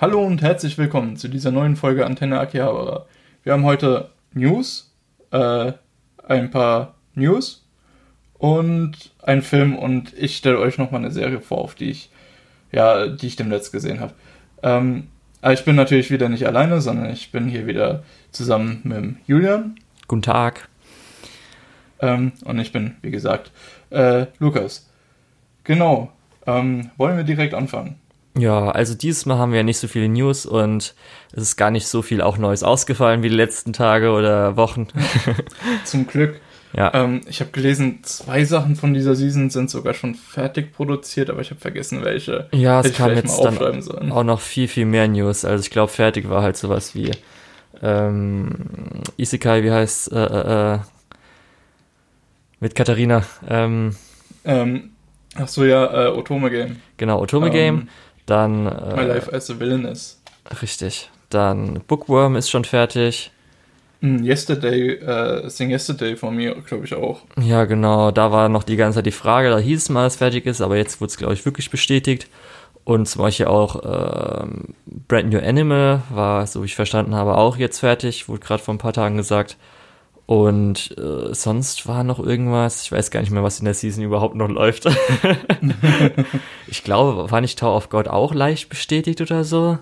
Hallo und herzlich willkommen zu dieser neuen Folge Antenne Akihabara. Wir haben heute News, äh, ein paar News und einen Film und ich stelle euch nochmal eine Serie vor, auf die ich, ja, die ich demnächst gesehen habe. Ähm, ich bin natürlich wieder nicht alleine, sondern ich bin hier wieder zusammen mit Julian. Guten Tag. Ähm, und ich bin, wie gesagt, äh, Lukas. Genau. Ähm, wollen wir direkt anfangen? Ja, also dieses Mal haben wir ja nicht so viele News und es ist gar nicht so viel auch Neues ausgefallen wie die letzten Tage oder Wochen. Zum Glück. Ja. Ähm, ich habe gelesen, zwei Sachen von dieser Season sind sogar schon fertig produziert, aber ich habe vergessen, welche. Ja, es kam jetzt dann sollen. auch noch viel, viel mehr News. Also ich glaube, fertig war halt sowas wie ähm, Isekai, wie heißt äh, äh, äh mit Katharina. Ähm, ähm, ach so, ja, äh, Otome Game. Genau, Otome Game. Ähm, dann. Äh, My Life as a Villain ist. Richtig. Dann Bookworm ist schon fertig. Hm, Yesterday, äh, Sing Yesterday von mir, glaube ich auch. Ja, genau. Da war noch die ganze Zeit die Frage, da hieß es mal, dass es fertig ist, aber jetzt wurde es, glaube ich, wirklich bestätigt. Und zum Beispiel auch ähm, Brand New Animal war, so wie ich verstanden habe, auch jetzt fertig. Wurde gerade vor ein paar Tagen gesagt. Und äh, sonst war noch irgendwas, ich weiß gar nicht mehr, was in der Season überhaupt noch läuft. ich glaube, war nicht Tower of God auch leicht bestätigt oder so?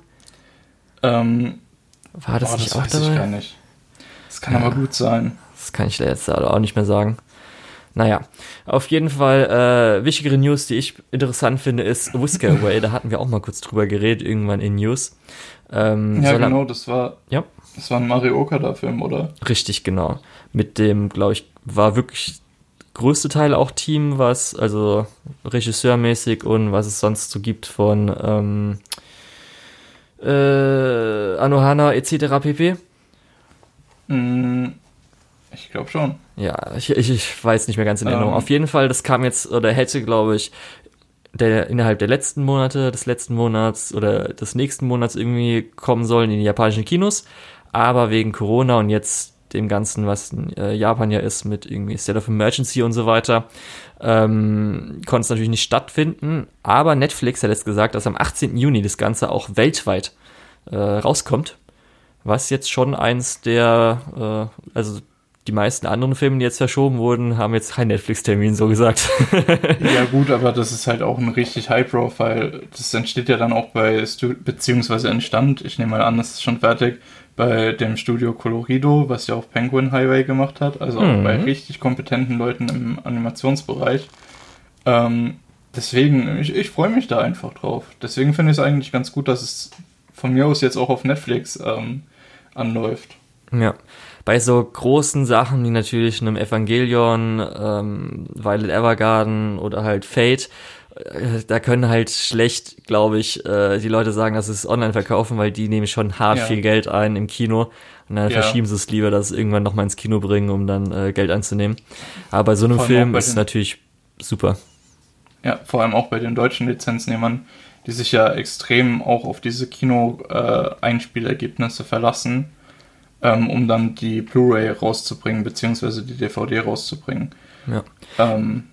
Ähm, war das, boah, nicht das auch weiß dabei? Ich gar nicht. Das kann ja, aber gut sein. Das kann ich jetzt auch nicht mehr sagen. Naja, auf jeden Fall äh, wichtigere News, die ich interessant finde, ist Whisker Away. da hatten wir auch mal kurz drüber geredet, irgendwann in News. Ähm, ja, genau, das war, ja. das war ein Mario Okada-Film, oder? Richtig, genau. Mit dem, glaube ich, war wirklich größte Teil auch Team, was, also regisseurmäßig und was es sonst so gibt von ähm, äh, Anohana etc. pp. Mm, ich glaube schon. Ja, ich, ich, ich, weiß nicht mehr ganz in Erinnerung. Ähm. Auf jeden Fall, das kam jetzt, oder hätte, glaube ich, der innerhalb der letzten Monate, des letzten Monats oder des nächsten Monats irgendwie kommen sollen in die japanischen Kinos. Aber wegen Corona und jetzt dem Ganzen, was in äh, Japan ja ist, mit irgendwie State of Emergency und so weiter, ähm, konnte es natürlich nicht stattfinden. Aber Netflix hat jetzt gesagt, dass am 18. Juni das Ganze auch weltweit äh, rauskommt. Was jetzt schon eins der, äh, also die meisten anderen Filme, die jetzt verschoben wurden, haben jetzt keinen Netflix-Termin, so gesagt. ja, gut, aber das ist halt auch ein richtig High-Profile. Das entsteht ja dann auch bei, beziehungsweise entstand, ich nehme mal an, das ist schon fertig, bei dem Studio Colorido, was ja auch Penguin Highway gemacht hat, also auch mhm. bei richtig kompetenten Leuten im Animationsbereich. Ähm, deswegen, ich, ich freue mich da einfach drauf. Deswegen finde ich es eigentlich ganz gut, dass es von mir aus jetzt auch auf Netflix ähm, anläuft. Ja bei so großen Sachen wie natürlich einem Evangelion, ähm, Violet Evergarden oder halt Fate, äh, da können halt schlecht, glaube ich, äh, die Leute sagen, dass sie es online verkaufen, weil die nehmen schon hart ja. viel Geld ein im Kino und dann ja. verschieben sie es lieber, dass sie irgendwann nochmal ins Kino bringen, um dann äh, Geld einzunehmen. Aber bei so einem Film ist es natürlich super. Ja, vor allem auch bei den deutschen Lizenznehmern, die sich ja extrem auch auf diese Kino-Einspielergebnisse äh, verlassen ähm, um dann die Blu-ray rauszubringen, beziehungsweise die DVD rauszubringen. Ja. Ähm,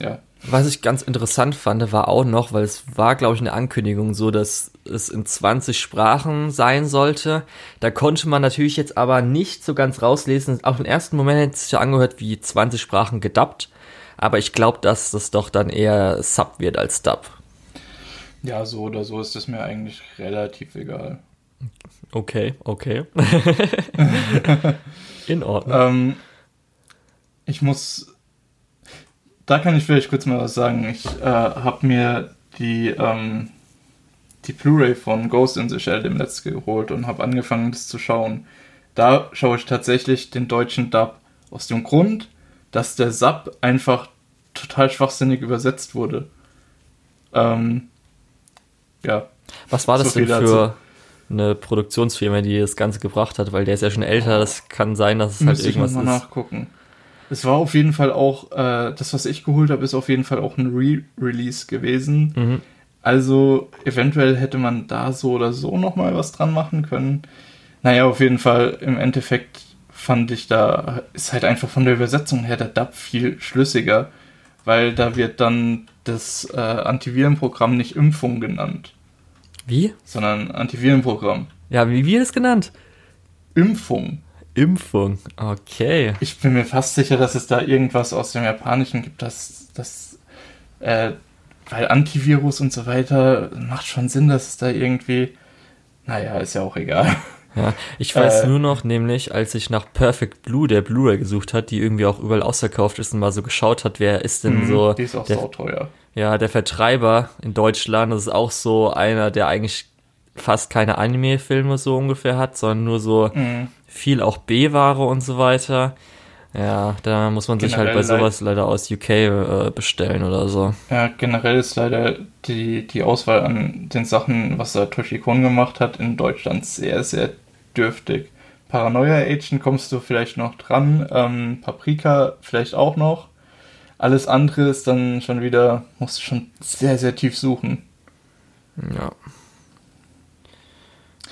ja. Was ich ganz interessant fand, war auch noch, weil es war, glaube ich, eine Ankündigung so, dass es in 20 Sprachen sein sollte. Da konnte man natürlich jetzt aber nicht so ganz rauslesen. Auf den ersten Moment hätte es sich ja angehört wie 20 Sprachen gedubbt. Aber ich glaube, dass das doch dann eher Sub wird als Dub. Ja, so oder so ist es mir eigentlich relativ egal. Okay, okay. In Ordnung. Ähm, ich muss. Da kann ich vielleicht kurz mal was sagen. Ich äh, habe mir die, ähm, die Blu-ray von Ghost in the Shell dem Netz geholt und habe angefangen, das zu schauen. Da schaue ich tatsächlich den deutschen Dub aus dem Grund, dass der Sub einfach total schwachsinnig übersetzt wurde. Ähm, ja. Was war das so denn für, dazu eine Produktionsfirma, die das Ganze gebracht hat, weil der ist ja schon älter. Das kann sein, dass es halt irgendwas ich mal ist. nachgucken. Es war auf jeden Fall auch, äh, das, was ich geholt habe, ist auf jeden Fall auch ein Re-Release gewesen. Mhm. Also eventuell hätte man da so oder so nochmal was dran machen können. Naja, auf jeden Fall im Endeffekt fand ich da, ist halt einfach von der Übersetzung her der Dub viel schlüssiger, weil da wird dann das äh, Antivirenprogramm nicht Impfung genannt. Wie? Sondern Antivirenprogramm. Ja, wie wird es genannt? Impfung. Impfung, okay. Ich bin mir fast sicher, dass es da irgendwas aus dem Japanischen gibt, das, das, äh, weil Antivirus und so weiter macht schon Sinn, dass es da irgendwie, naja, ist ja auch egal. Ja, ich weiß äh, nur noch, nämlich, als ich nach Perfect Blue, der Blu-ray gesucht hat, die irgendwie auch überall ausverkauft ist und mal so geschaut hat, wer ist denn mhm, so. Die ist auch der, so teuer. Ja, der Vertreiber in Deutschland, das ist auch so einer, der eigentlich fast keine Anime-Filme so ungefähr hat, sondern nur so mhm. viel auch B-Ware und so weiter. Ja, da muss man sich halt bei sowas leider aus UK äh, bestellen oder so. Ja, generell ist leider die, die Auswahl an den Sachen, was da Toshikon gemacht hat, in Deutschland sehr, sehr dürftig. Paranoia Agent kommst du vielleicht noch dran, ähm, Paprika vielleicht auch noch. Alles andere ist dann schon wieder, musst du schon sehr, sehr tief suchen. Ja.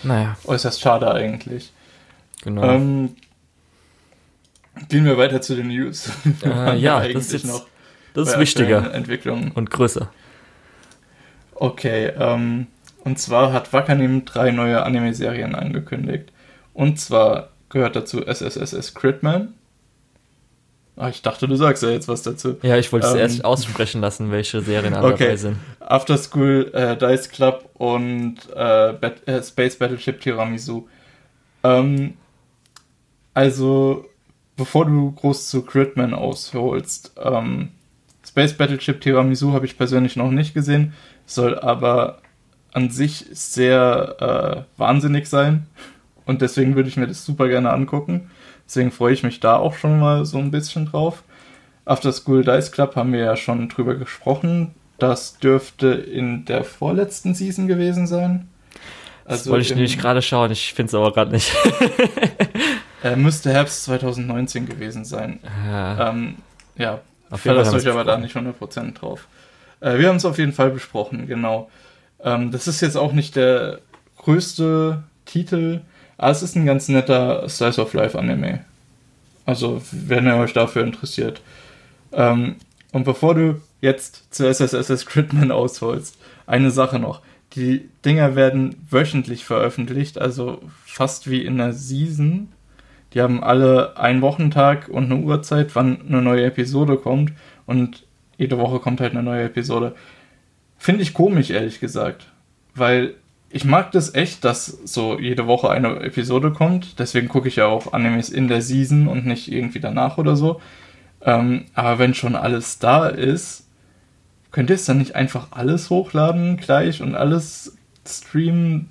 Naja. Äußerst schade eigentlich. Genau. Ähm, gehen wir weiter zu den News. Äh, ja, das ist, jetzt, noch das ist wichtiger. Entwicklung. Und größer. Okay, ähm, und zwar hat Wakanim drei neue Anime-Serien angekündigt. Und zwar gehört dazu SSSS Critman. Ah, ich dachte, du sagst ja jetzt was dazu. Ja, ich wollte es ähm, erst aussprechen lassen, welche Serien alle okay. dabei sind. After School, äh, Dice Club und äh, Bat äh, Space Battleship Tiramisu. Ähm, also, bevor du groß zu Critman ausholst, ähm, Space Battleship Tiramisu habe ich persönlich noch nicht gesehen, soll aber an sich sehr äh, wahnsinnig sein. Und deswegen würde ich mir das super gerne angucken. Deswegen freue ich mich da auch schon mal so ein bisschen drauf. After School Dice Club haben wir ja schon drüber gesprochen. Das dürfte in der vorletzten Season gewesen sein. Also das wollte ich nämlich gerade schauen, ich finde es aber gerade nicht. äh, müsste Herbst 2019 gewesen sein. Ja, ähm, ja verlasst euch aber da nicht 100% drauf. Äh, wir haben es auf jeden Fall besprochen, genau. Ähm, das ist jetzt auch nicht der größte Titel, aber es ist ein ganz netter Slice of Life Anime. Also, wenn ihr euch dafür interessiert. Ähm, und bevor du jetzt zu SSSS Gridman ausholst, eine Sache noch. Die Dinger werden wöchentlich veröffentlicht, also fast wie in der Season. Die haben alle einen Wochentag und eine Uhrzeit, wann eine neue Episode kommt. Und jede Woche kommt halt eine neue Episode. Finde ich komisch, ehrlich gesagt. Weil ich mag das echt, dass so jede Woche eine Episode kommt. Deswegen gucke ich ja auch Animes in der Season und nicht irgendwie danach oder so. Ähm, aber wenn schon alles da ist, könnt ihr es dann nicht einfach alles hochladen gleich und alles streamen?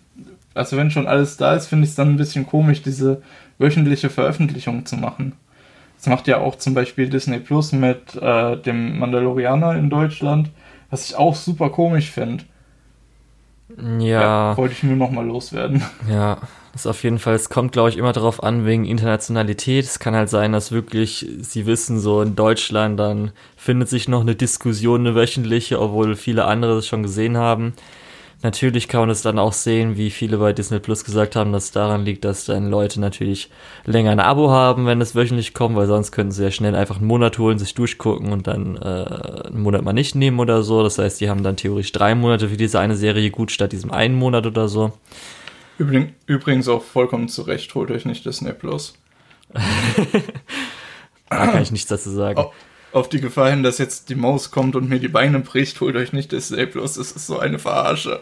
Also wenn schon alles da ist, finde ich es dann ein bisschen komisch, diese wöchentliche Veröffentlichung zu machen. Das macht ja auch zum Beispiel Disney Plus mit äh, dem Mandalorianer in Deutschland, was ich auch super komisch finde. Ja. ja. Wollte ich nur nochmal loswerden. Ja, das ist auf jeden Fall, es kommt, glaube ich, immer darauf an, wegen Internationalität. Es kann halt sein, dass wirklich, sie wissen, so in Deutschland, dann findet sich noch eine Diskussion, eine wöchentliche, obwohl viele andere es schon gesehen haben. Natürlich kann man es dann auch sehen, wie viele bei Disney Plus gesagt haben, dass es daran liegt, dass dann Leute natürlich länger ein Abo haben, wenn es wöchentlich kommt, weil sonst könnten sie ja schnell einfach einen Monat holen, sich durchgucken und dann äh, einen Monat mal nicht nehmen oder so. Das heißt, die haben dann theoretisch drei Monate für diese eine Serie gut statt diesem einen Monat oder so. Übrigens auch vollkommen zu Recht, holt euch nicht Disney Plus. da kann ich nichts dazu sagen. Auf die Gefahr hin, dass jetzt die Maus kommt und mir die Beine bricht, holt euch nicht Disney Plus. Das ist so eine Verarsche.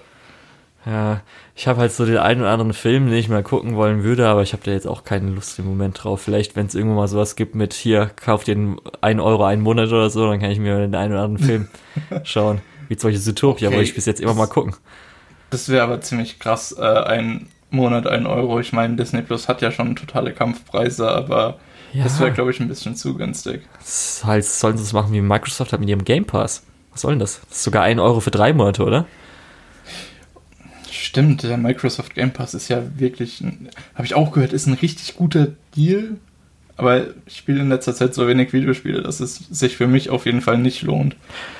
Ja, ich habe halt so den einen oder anderen Film, den ich mal gucken wollen würde, aber ich habe da jetzt auch keine Lust im Moment drauf. Vielleicht, wenn es irgendwo mal sowas gibt mit hier, kauft den 1 Euro einen Monat oder so, dann kann ich mir den einen oder anderen Film schauen. Wie zum Beispiel Zootopia, okay. wollte ich bis jetzt immer mal gucken. Das wäre aber ziemlich krass, äh, ein Monat 1 Euro. Ich meine, Disney Plus hat ja schon totale Kampfpreise, aber ja. Das wäre, glaube ich, ein bisschen zu günstig. Das heißt, sollen sie es machen wie Microsoft hat mit ihrem Game Pass. Was soll denn das? Das ist sogar ein Euro für drei Monate, oder? Stimmt, der Microsoft Game Pass ist ja wirklich, habe ich auch gehört, ist ein richtig guter Deal. Aber ich spiele in letzter Zeit so wenig Videospiele, dass es sich für mich auf jeden Fall nicht lohnt.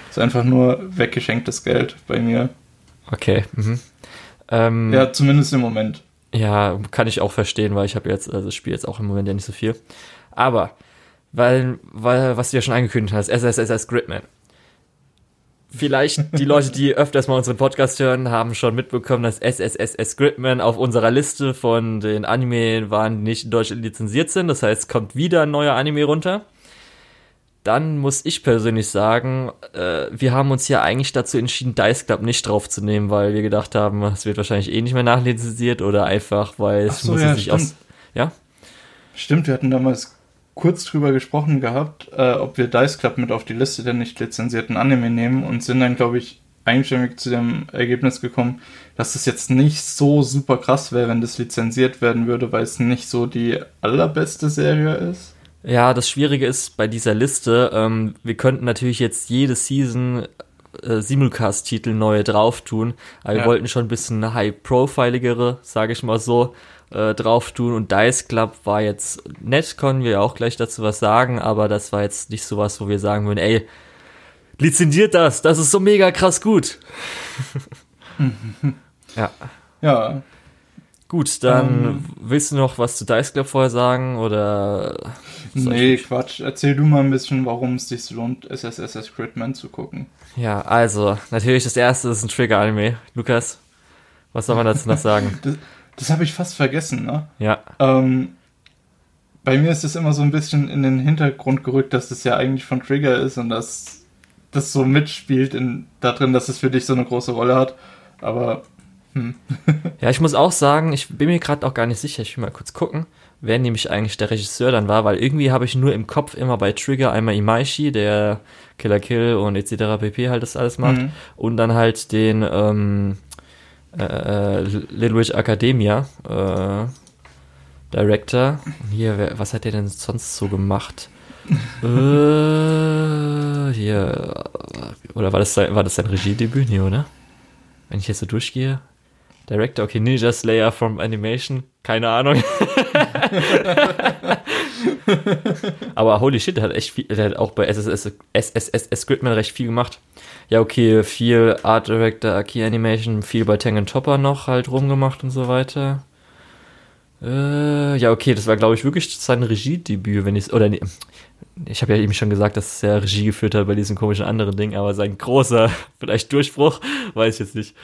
Es ist einfach nur weggeschenktes Geld bei mir. Okay. Mhm. Ähm, ja, zumindest im Moment. Ja, kann ich auch verstehen, weil ich habe jetzt, also spiele jetzt auch im Moment ja nicht so viel. Aber, weil, weil, was du ja schon angekündigt hast, SSSS Gridman. Vielleicht die Leute, die öfters mal unseren Podcast hören, haben schon mitbekommen, dass SSSS Gridman auf unserer Liste von den Anime waren, die nicht in Deutschland lizenziert sind. Das heißt, kommt wieder ein neuer Anime runter. Dann muss ich persönlich sagen, äh, wir haben uns ja eigentlich dazu entschieden, Dice Club nicht draufzunehmen, weil wir gedacht haben, es wird wahrscheinlich eh nicht mehr nachlizenziert oder einfach, weil es so, muss ja, sich aus. Ja? Stimmt, wir hatten damals kurz drüber gesprochen gehabt, äh, ob wir Dice Club mit auf die Liste der nicht lizenzierten Anime nehmen und sind dann, glaube ich, einstimmig zu dem Ergebnis gekommen, dass es jetzt nicht so super krass wäre, wenn das lizenziert werden würde, weil es nicht so die allerbeste Serie ist. Ja, das Schwierige ist bei dieser Liste, ähm, wir könnten natürlich jetzt jede Season äh, Simulcast-Titel neue drauf tun, aber ja. wir wollten schon ein bisschen high-profiligere, sage ich mal so, äh, drauf tun und Dice Club war jetzt nett, können wir auch gleich dazu was sagen, aber das war jetzt nicht sowas, wo wir sagen würden, ey, lizenziert das, das ist so mega krass gut. ja. Ja, Gut, dann ähm, willst du noch was zu Dice Club vorher sagen oder? Nee, Quatsch. Erzähl du mal ein bisschen, warum es sich lohnt, SSSS Gridman zu gucken. Ja, also, natürlich das erste ist ein Trigger-Anime. Lukas, was soll man dazu noch sagen? das, das habe ich fast vergessen, ne? Ja. Ähm, bei mir ist es immer so ein bisschen in den Hintergrund gerückt, dass es ja eigentlich von Trigger ist und dass das so mitspielt in, da drin, dass es für dich so eine große Rolle hat. Aber hm. ja, ich muss auch sagen, ich bin mir gerade auch gar nicht sicher. Ich will mal kurz gucken, wer nämlich eigentlich der Regisseur dann war, weil irgendwie habe ich nur im Kopf immer bei Trigger einmal Imaishi, der Killer Kill und etc. pp. halt das alles macht. Mhm. Und dann halt den ähm, äh, Little Witch Academia äh, Director. Hier, wer, was hat der denn sonst so gemacht? äh, hier, oder war das, sein, war das sein Regiedebüt? Nee, oder? Wenn ich jetzt so durchgehe. Director, okay, Ninja Slayer from Animation, keine Ahnung. Aber holy shit, der hat echt viel, der hat auch bei SSS, SSS recht viel gemacht. Ja, okay, viel Art Director, Key Animation, viel bei Tengen Topper noch halt rumgemacht und so weiter. Äh, ja, okay, das war, glaube ich, wirklich sein Regiedebüt, wenn ich oder nee, ich habe ja eben schon gesagt, dass er Regie geführt hat bei diesem komischen anderen Ding, aber sein großer, vielleicht Durchbruch, weiß ich jetzt nicht.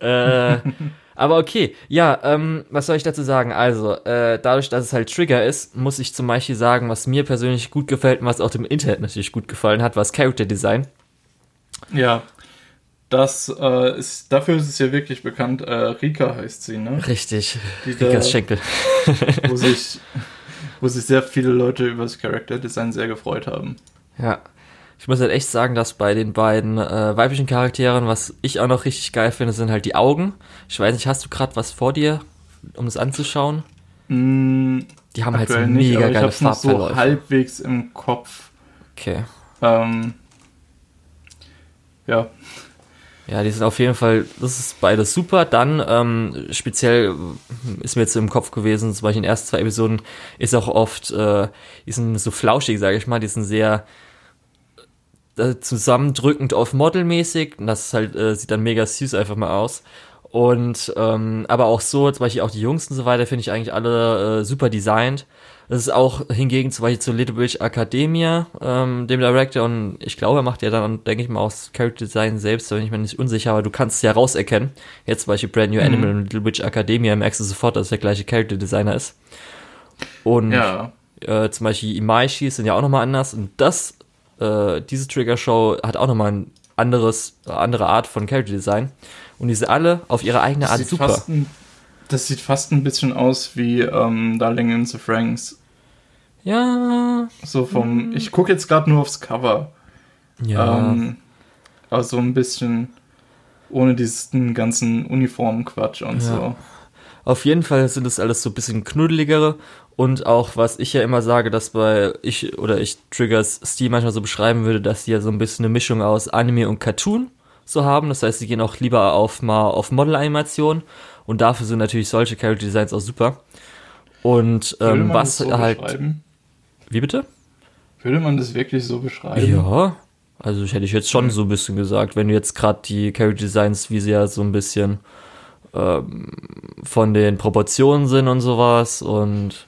Äh, aber okay, ja, ähm, was soll ich dazu sagen? Also, äh, dadurch, dass es halt Trigger ist, muss ich zum Beispiel sagen, was mir persönlich gut gefällt und was auch dem Internet natürlich gut gefallen hat, war das Character Design. Ja, das äh, ist, dafür ist es ja wirklich bekannt. Äh, Rika heißt sie, ne? Richtig. Die Rikas Schenkel. wo sich, wo sich sehr viele Leute über das Character Design sehr gefreut haben. Ja, ich muss halt echt sagen, dass bei den beiden äh, weiblichen Charakteren, was ich auch noch richtig geil finde, sind halt die Augen. Ich weiß nicht, hast du gerade was vor dir, um es anzuschauen? Mm, die haben halt so mega nicht, geile ich Farbverläufe. so halbwegs im Kopf. Okay. Ähm, ja. Ja, die sind auf jeden Fall, das ist beides super. Dann ähm, speziell ist mir jetzt im Kopf gewesen, zum Beispiel in den ersten zwei Episoden ist auch oft, äh, die sind so flauschig, sage ich mal, die sind sehr zusammendrückend auf modelmäßig. Das halt, äh, sieht dann mega süß einfach mal aus. Und ähm, aber auch so, zum Beispiel auch die Jungs und so weiter, finde ich eigentlich alle äh, super designt. Das ist auch hingegen zum Beispiel zu Little Witch Academia, ähm, dem Director, und ich glaube, er macht ja dann, denke ich mal, auch das Character Design selbst, da bin ich mir nicht unsicher, aber du kannst es ja rauserkennen. Jetzt zum Beispiel Brand New mhm. Animal und Little Witch Academia merkst du sofort, dass der gleiche Character Designer ist. Und ja. äh, zum Beispiel Imaishi sind ja auch nochmal anders und das äh, diese Trigger-Show hat auch nochmal ein anderes, andere Art von Character Design. Und die sind alle auf ihre eigene Art super. Ein, das sieht fast ein bisschen aus wie ähm, Darling in the Franks. Ja. So vom. Hm. Ich gucke jetzt gerade nur aufs Cover. Ja. Ähm, aber so ein bisschen ohne diesen ganzen Uniformquatsch und ja. so. Auf jeden Fall sind es alles so ein bisschen knuddeligere und auch, was ich ja immer sage, dass bei ich oder ich Triggers Stil manchmal so beschreiben würde, dass die ja so ein bisschen eine Mischung aus Anime und Cartoon so haben. Das heißt, sie gehen auch lieber auf mal auf Model-Animation und dafür sind natürlich solche Character Designs auch super. Und ähm, was so halt. Wie bitte? Würde man das wirklich so beschreiben? Ja, also ich hätte ich jetzt schon so ein bisschen gesagt, wenn du jetzt gerade die Character Designs, wie sie ja so ein bisschen ähm, von den Proportionen sind und sowas und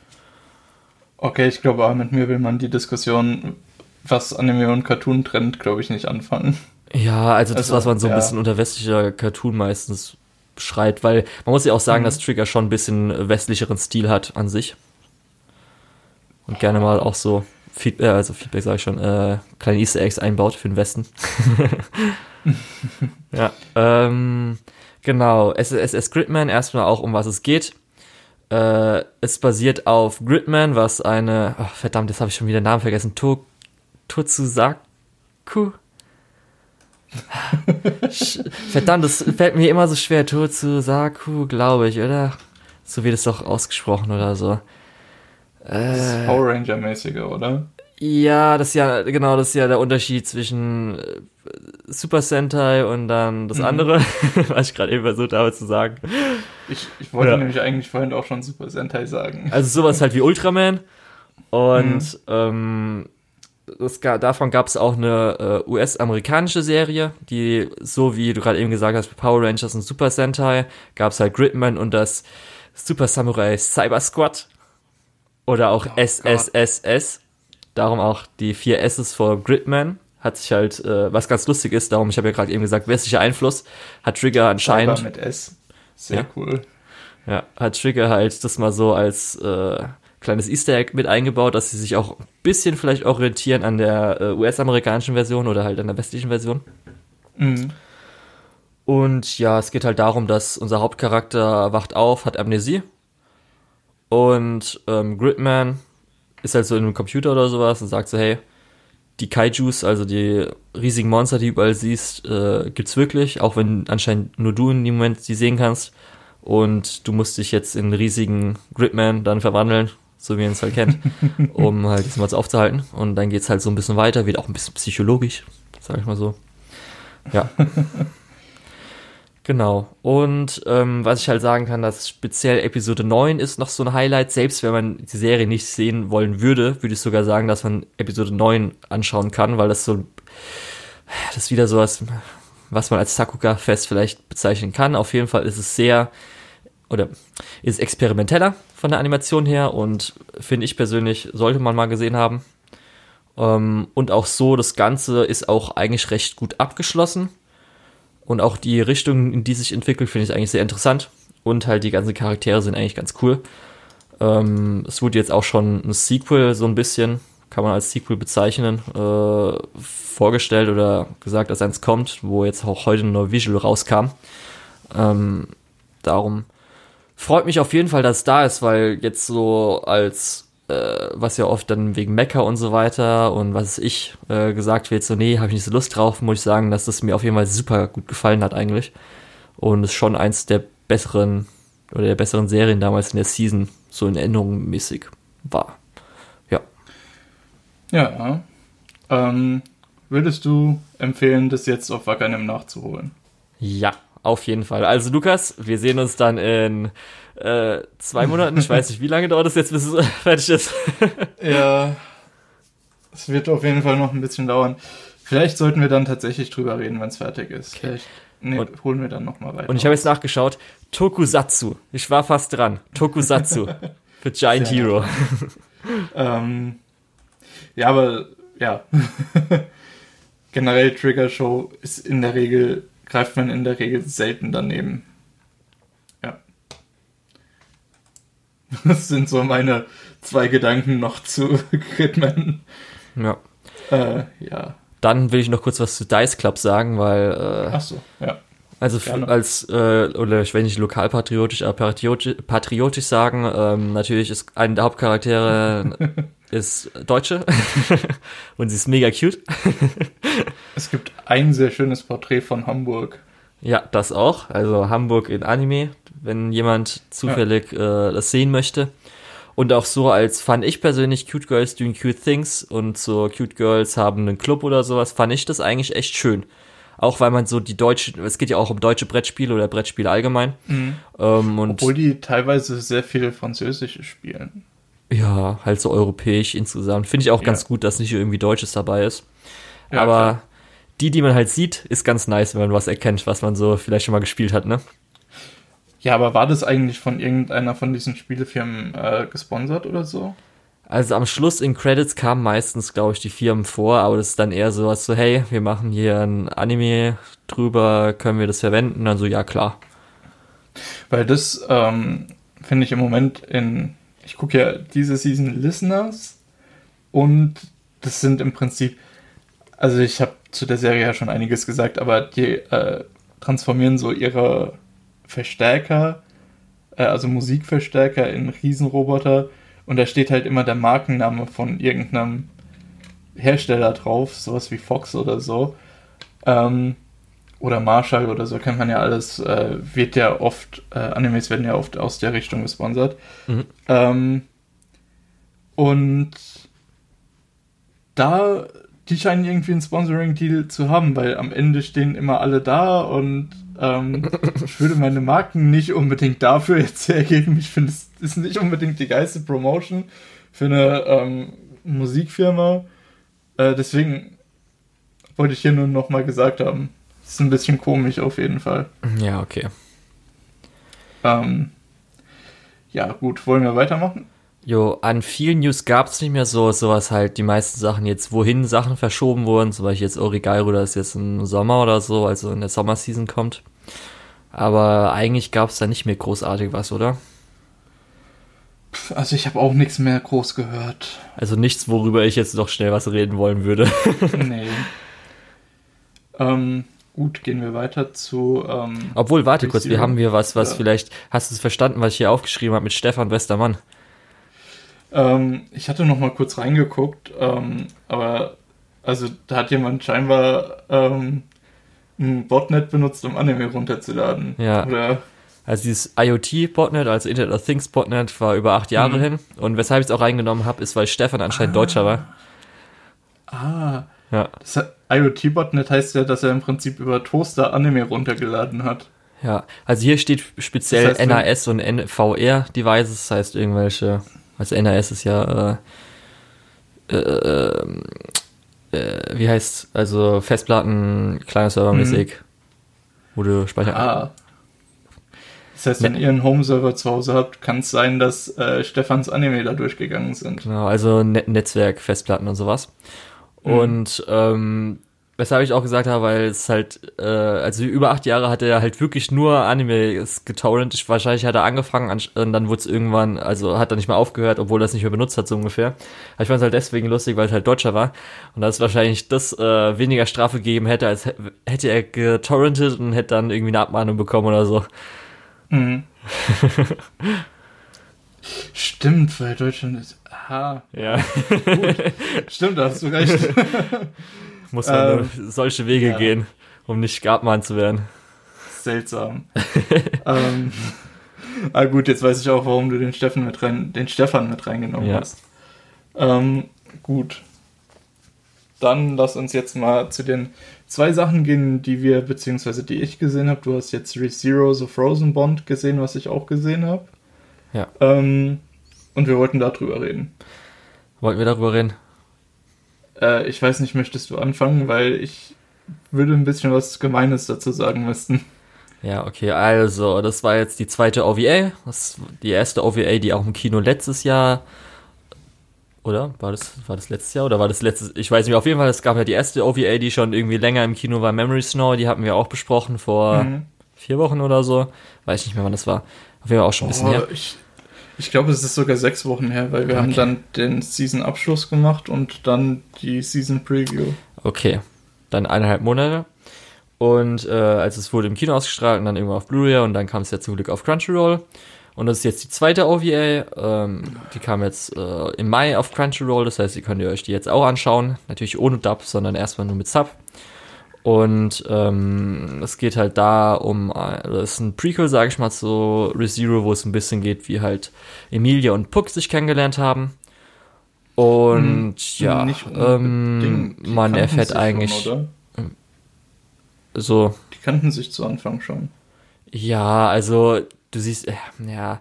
Okay, ich glaube, mit mir will man die Diskussion, was Anime und Cartoon trennt, glaube ich, nicht anfangen. Ja, also das, also, was man so ein ja. bisschen unter westlicher Cartoon meistens schreit, weil man muss ja auch sagen, mhm. dass Trigger schon ein bisschen westlicheren Stil hat an sich. Und gerne mal auch so Feedback, äh, also Feedback sage ich schon, äh, kleine Easter Eggs einbaut für den Westen. ja, ähm, genau. SSS Gridman, erstmal auch um was es geht. Äh, es basiert auf Gridman, was eine, oh, verdammt, jetzt habe ich schon wieder den Namen vergessen, to, Totsuzaku? verdammt, das fällt mir immer so schwer, Totsuzaku, glaube ich, oder? So wird es doch ausgesprochen oder so. Äh, Power Ranger-mäßige, oder? Ja, das ist ja, genau, das ist ja der Unterschied zwischen äh, Super Sentai und dann das mhm. andere, was ich gerade eben versucht habe zu sagen. Ich, ich wollte ja. nämlich eigentlich vorhin auch schon Super Sentai sagen. Also sowas halt wie Ultraman. Und mhm. ähm, das, davon gab es auch eine äh, US-amerikanische Serie, die, so wie du gerade eben gesagt hast, Power Rangers und Super Sentai, gab es halt Gridman und das Super Samurai Cyber Squad. Oder auch oh, SSSS. Darum auch die vier S's vor Gridman. Hat sich halt, äh, was ganz lustig ist, darum, ich habe ja gerade eben gesagt, westlicher Einfluss, hat Trigger anscheinend. Cyber mit S. Sehr ja, cool. Ja, hat Trigger halt das mal so als äh, kleines Easter Egg mit eingebaut, dass sie sich auch ein bisschen vielleicht orientieren an der äh, US-amerikanischen Version oder halt an der westlichen Version. Mhm. Und ja, es geht halt darum, dass unser Hauptcharakter wacht auf, hat Amnesie und ähm, Gridman ist halt so in einem Computer oder sowas und sagt so, hey, die Kaijus, also die riesigen Monster, die du überall siehst, äh, gibt's wirklich, auch wenn anscheinend nur du in dem Moment die sehen kannst. Und du musst dich jetzt in einen riesigen Gridman dann verwandeln, so wie man es halt kennt, um halt das mal aufzuhalten. Und dann geht's halt so ein bisschen weiter, wird auch ein bisschen psychologisch, sag ich mal so. Ja. Genau. Und ähm, was ich halt sagen kann, dass speziell Episode 9 ist noch so ein Highlight. Selbst wenn man die Serie nicht sehen wollen würde, würde ich sogar sagen, dass man Episode 9 anschauen kann, weil das so das ist wieder sowas, was man als Sakuga-Fest vielleicht bezeichnen kann. Auf jeden Fall ist es sehr oder ist experimenteller von der Animation her und finde ich persönlich, sollte man mal gesehen haben. Ähm, und auch so, das Ganze ist auch eigentlich recht gut abgeschlossen und auch die Richtung, in die sich entwickelt, finde ich eigentlich sehr interessant. Und halt die ganzen Charaktere sind eigentlich ganz cool. Ähm, es wurde jetzt auch schon ein Sequel, so ein bisschen, kann man als Sequel bezeichnen, äh, vorgestellt oder gesagt, dass eins kommt, wo jetzt auch heute ein neuer Visual rauskam. Ähm, darum freut mich auf jeden Fall, dass es da ist, weil jetzt so als äh, was ja oft dann wegen Mecker und so weiter und was ich äh, gesagt wird, so nee, habe ich nicht so Lust drauf, muss ich sagen, dass das mir auf jeden Fall super gut gefallen hat eigentlich und es schon eins der besseren oder der besseren Serien damals in der Season so in Erinnerung mäßig war. Ja. Ja. Ähm, würdest du empfehlen, das jetzt auf Wackernem nachzuholen? Ja, auf jeden Fall. Also Lukas, wir sehen uns dann in äh, zwei Monaten. Ich weiß nicht, wie lange dauert es jetzt, bis es fertig ist. ja, es wird auf jeden Fall noch ein bisschen dauern. Vielleicht sollten wir dann tatsächlich drüber reden, wenn es fertig ist. Okay. Vielleicht nee, und, holen wir dann nochmal weiter. Und ich habe jetzt nachgeschaut. Tokusatsu. Ich war fast dran. Tokusatsu. Für Giant Sehr Hero. ähm, ja, aber ja. Generell Trigger Show ist in der Regel, greift man in der Regel selten daneben. Das sind so meine zwei Gedanken noch zu Gridman. Ja. Äh, ja. Dann will ich noch kurz was zu Dice Club sagen, weil. Äh, Ach so, ja. Also als, äh, oder ich will nicht lokalpatriotisch, aber patriotisch, patriotisch sagen, ähm, natürlich ist eine der Hauptcharaktere ist Deutsche und sie ist mega cute. es gibt ein sehr schönes Porträt von Hamburg. Ja, das auch. Also Hamburg in Anime, wenn jemand zufällig ja. äh, das sehen möchte. Und auch so als fand ich persönlich Cute Girls doing cute things und so Cute Girls haben einen Club oder sowas, fand ich das eigentlich echt schön. Auch weil man so die deutsche, es geht ja auch um deutsche Brettspiele oder Brettspiele allgemein. Mhm. Ähm, und Obwohl die teilweise sehr viele französische spielen. Ja, halt so europäisch insgesamt. Finde ich auch ja. ganz gut, dass nicht irgendwie Deutsches dabei ist. Ja, Aber klar. die, die man halt sieht, ist ganz nice, wenn man was erkennt, was man so vielleicht schon mal gespielt hat, ne? Ja, aber war das eigentlich von irgendeiner von diesen Spielefirmen äh, gesponsert oder so? Also am Schluss in Credits kamen meistens, glaube ich, die Firmen vor, aber das ist dann eher so was so, hey, wir machen hier ein Anime drüber, können wir das verwenden? Dann so, ja klar. Weil das ähm, finde ich im Moment in, ich gucke ja diese Season Listeners und das sind im Prinzip, also ich habe zu der Serie ja schon einiges gesagt, aber die äh, transformieren so ihre Verstärker, äh, also Musikverstärker in Riesenroboter und da steht halt immer der Markenname von irgendeinem Hersteller drauf, sowas wie Fox oder so. Ähm, oder Marshall oder so, kennt man ja alles, äh, wird ja oft, äh, Animes werden ja oft aus der Richtung gesponsert. Mhm. Ähm, und da, die scheinen irgendwie einen Sponsoring-Deal zu haben, weil am Ende stehen immer alle da und ähm, ich würde meine Marken nicht unbedingt dafür jetzt hergeben. Ich finde, es ist nicht unbedingt die geilste Promotion für eine ähm, Musikfirma. Äh, deswegen wollte ich hier nur nochmal gesagt haben. Das ist ein bisschen komisch auf jeden Fall. Ja, okay. Ähm, ja, gut, wollen wir weitermachen? Jo, an vielen News gab es nicht mehr so, sowas halt, die meisten Sachen jetzt, wohin Sachen verschoben wurden, zum Beispiel jetzt Origairo, das jetzt im Sommer oder so, also in der Sommerseason kommt. Aber eigentlich gab es da nicht mehr großartig was, oder? Also ich habe auch nichts mehr groß gehört. Also nichts, worüber ich jetzt noch schnell was reden wollen würde. nee. Ähm, gut, gehen wir weiter zu. Ähm, Obwohl, warte kurz, wir haben hier was, was ja. vielleicht. Hast du es verstanden, was ich hier aufgeschrieben habe mit Stefan Westermann? Ähm, ich hatte noch mal kurz reingeguckt, ähm, aber also da hat jemand scheinbar ähm, ein Botnet benutzt, um Anime runterzuladen. Ja. Oder also dieses IoT-Botnet, also Internet of Things Botnet, war über acht Jahre mhm. hin. Und weshalb ich es auch reingenommen habe, ist, weil Stefan anscheinend ah. Deutscher war. Ah. Ja. Das IoT-Botnet heißt ja, dass er im Prinzip über Toaster Anime runtergeladen hat. Ja, also hier steht speziell das heißt, NAS und VR-Devices, das heißt irgendwelche also NAS ist ja, äh, äh, äh, wie heißt, also Festplatten, kleiner Servermäßig, mhm. wo du Speicher. Ah. Das heißt, wenn ihr einen Home-Server zu Hause habt, kann es sein, dass äh, Stefans Anime da durchgegangen sind. Genau, also Net Netzwerk, Festplatten und sowas. Mhm. Und ähm, Weshalb ich auch gesagt habe, weil es halt, äh, also über acht Jahre hat er halt wirklich nur Animes getorrent. Ich, wahrscheinlich hat er angefangen und dann wurde es irgendwann, also hat er nicht mehr aufgehört, obwohl er es nicht mehr benutzt hat, so ungefähr. Aber ich fand es halt deswegen lustig, weil es halt Deutscher war. Und da es wahrscheinlich das äh, weniger Strafe gegeben hätte, als hätte er getorrentet und hätte dann irgendwie eine Abmahnung bekommen oder so. Mhm. Stimmt, weil Deutschland ist. Aha. Ja. Gut. Stimmt, da hast du recht. muss man ähm, solche Wege ja. gehen, um nicht Gabmann zu werden. Seltsam. ähm, ah gut, jetzt weiß ich auch, warum du den Stefan mit, rein, den Stefan mit reingenommen ja. hast. Ähm, gut. Dann lass uns jetzt mal zu den zwei Sachen gehen, die wir, beziehungsweise die ich gesehen habe. Du hast jetzt ReZero The Frozen Bond gesehen, was ich auch gesehen habe. Ja. Ähm, und wir wollten darüber reden. Wollten wir darüber reden? Äh, ich weiß nicht, möchtest du anfangen, weil ich würde ein bisschen was Gemeines dazu sagen müssten. Ja, okay, also, das war jetzt die zweite OVA. Das die erste OVA, die auch im Kino letztes Jahr. Oder? War das, war das letztes Jahr oder war das letztes? Ich weiß nicht, auf jeden Fall, es gab ja die erste OVA, die schon irgendwie länger im Kino war, Memory Snow, die hatten wir auch besprochen vor mhm. vier Wochen oder so. Weiß nicht mehr, wann das war. Auf jeden Fall auch schon ein bisschen oh, her. Ich, ich glaube, es ist sogar sechs Wochen her, weil wir okay. haben dann den Season-Abschluss gemacht und dann die Season-Preview. Okay, dann eineinhalb Monate. Und äh, als es wurde im Kino ausgestrahlt und dann irgendwann auf Blu-ray und dann kam es ja zum Glück auf Crunchyroll. Und das ist jetzt die zweite OVA. Ähm, die kam jetzt äh, im Mai auf Crunchyroll. Das heißt, ihr könnt ihr euch die jetzt auch anschauen. Natürlich ohne Dub, sondern erstmal nur mit Sub. Und ähm, es geht halt da um, äh, das ist ein Prequel, sage ich mal, zu ReZero, wo es ein bisschen geht, wie halt Emilia und Puck sich kennengelernt haben. Und hm, ja, ähm, man erfährt eigentlich schon, so. Die kannten sich zu Anfang schon. Ja, also du siehst, äh, ja,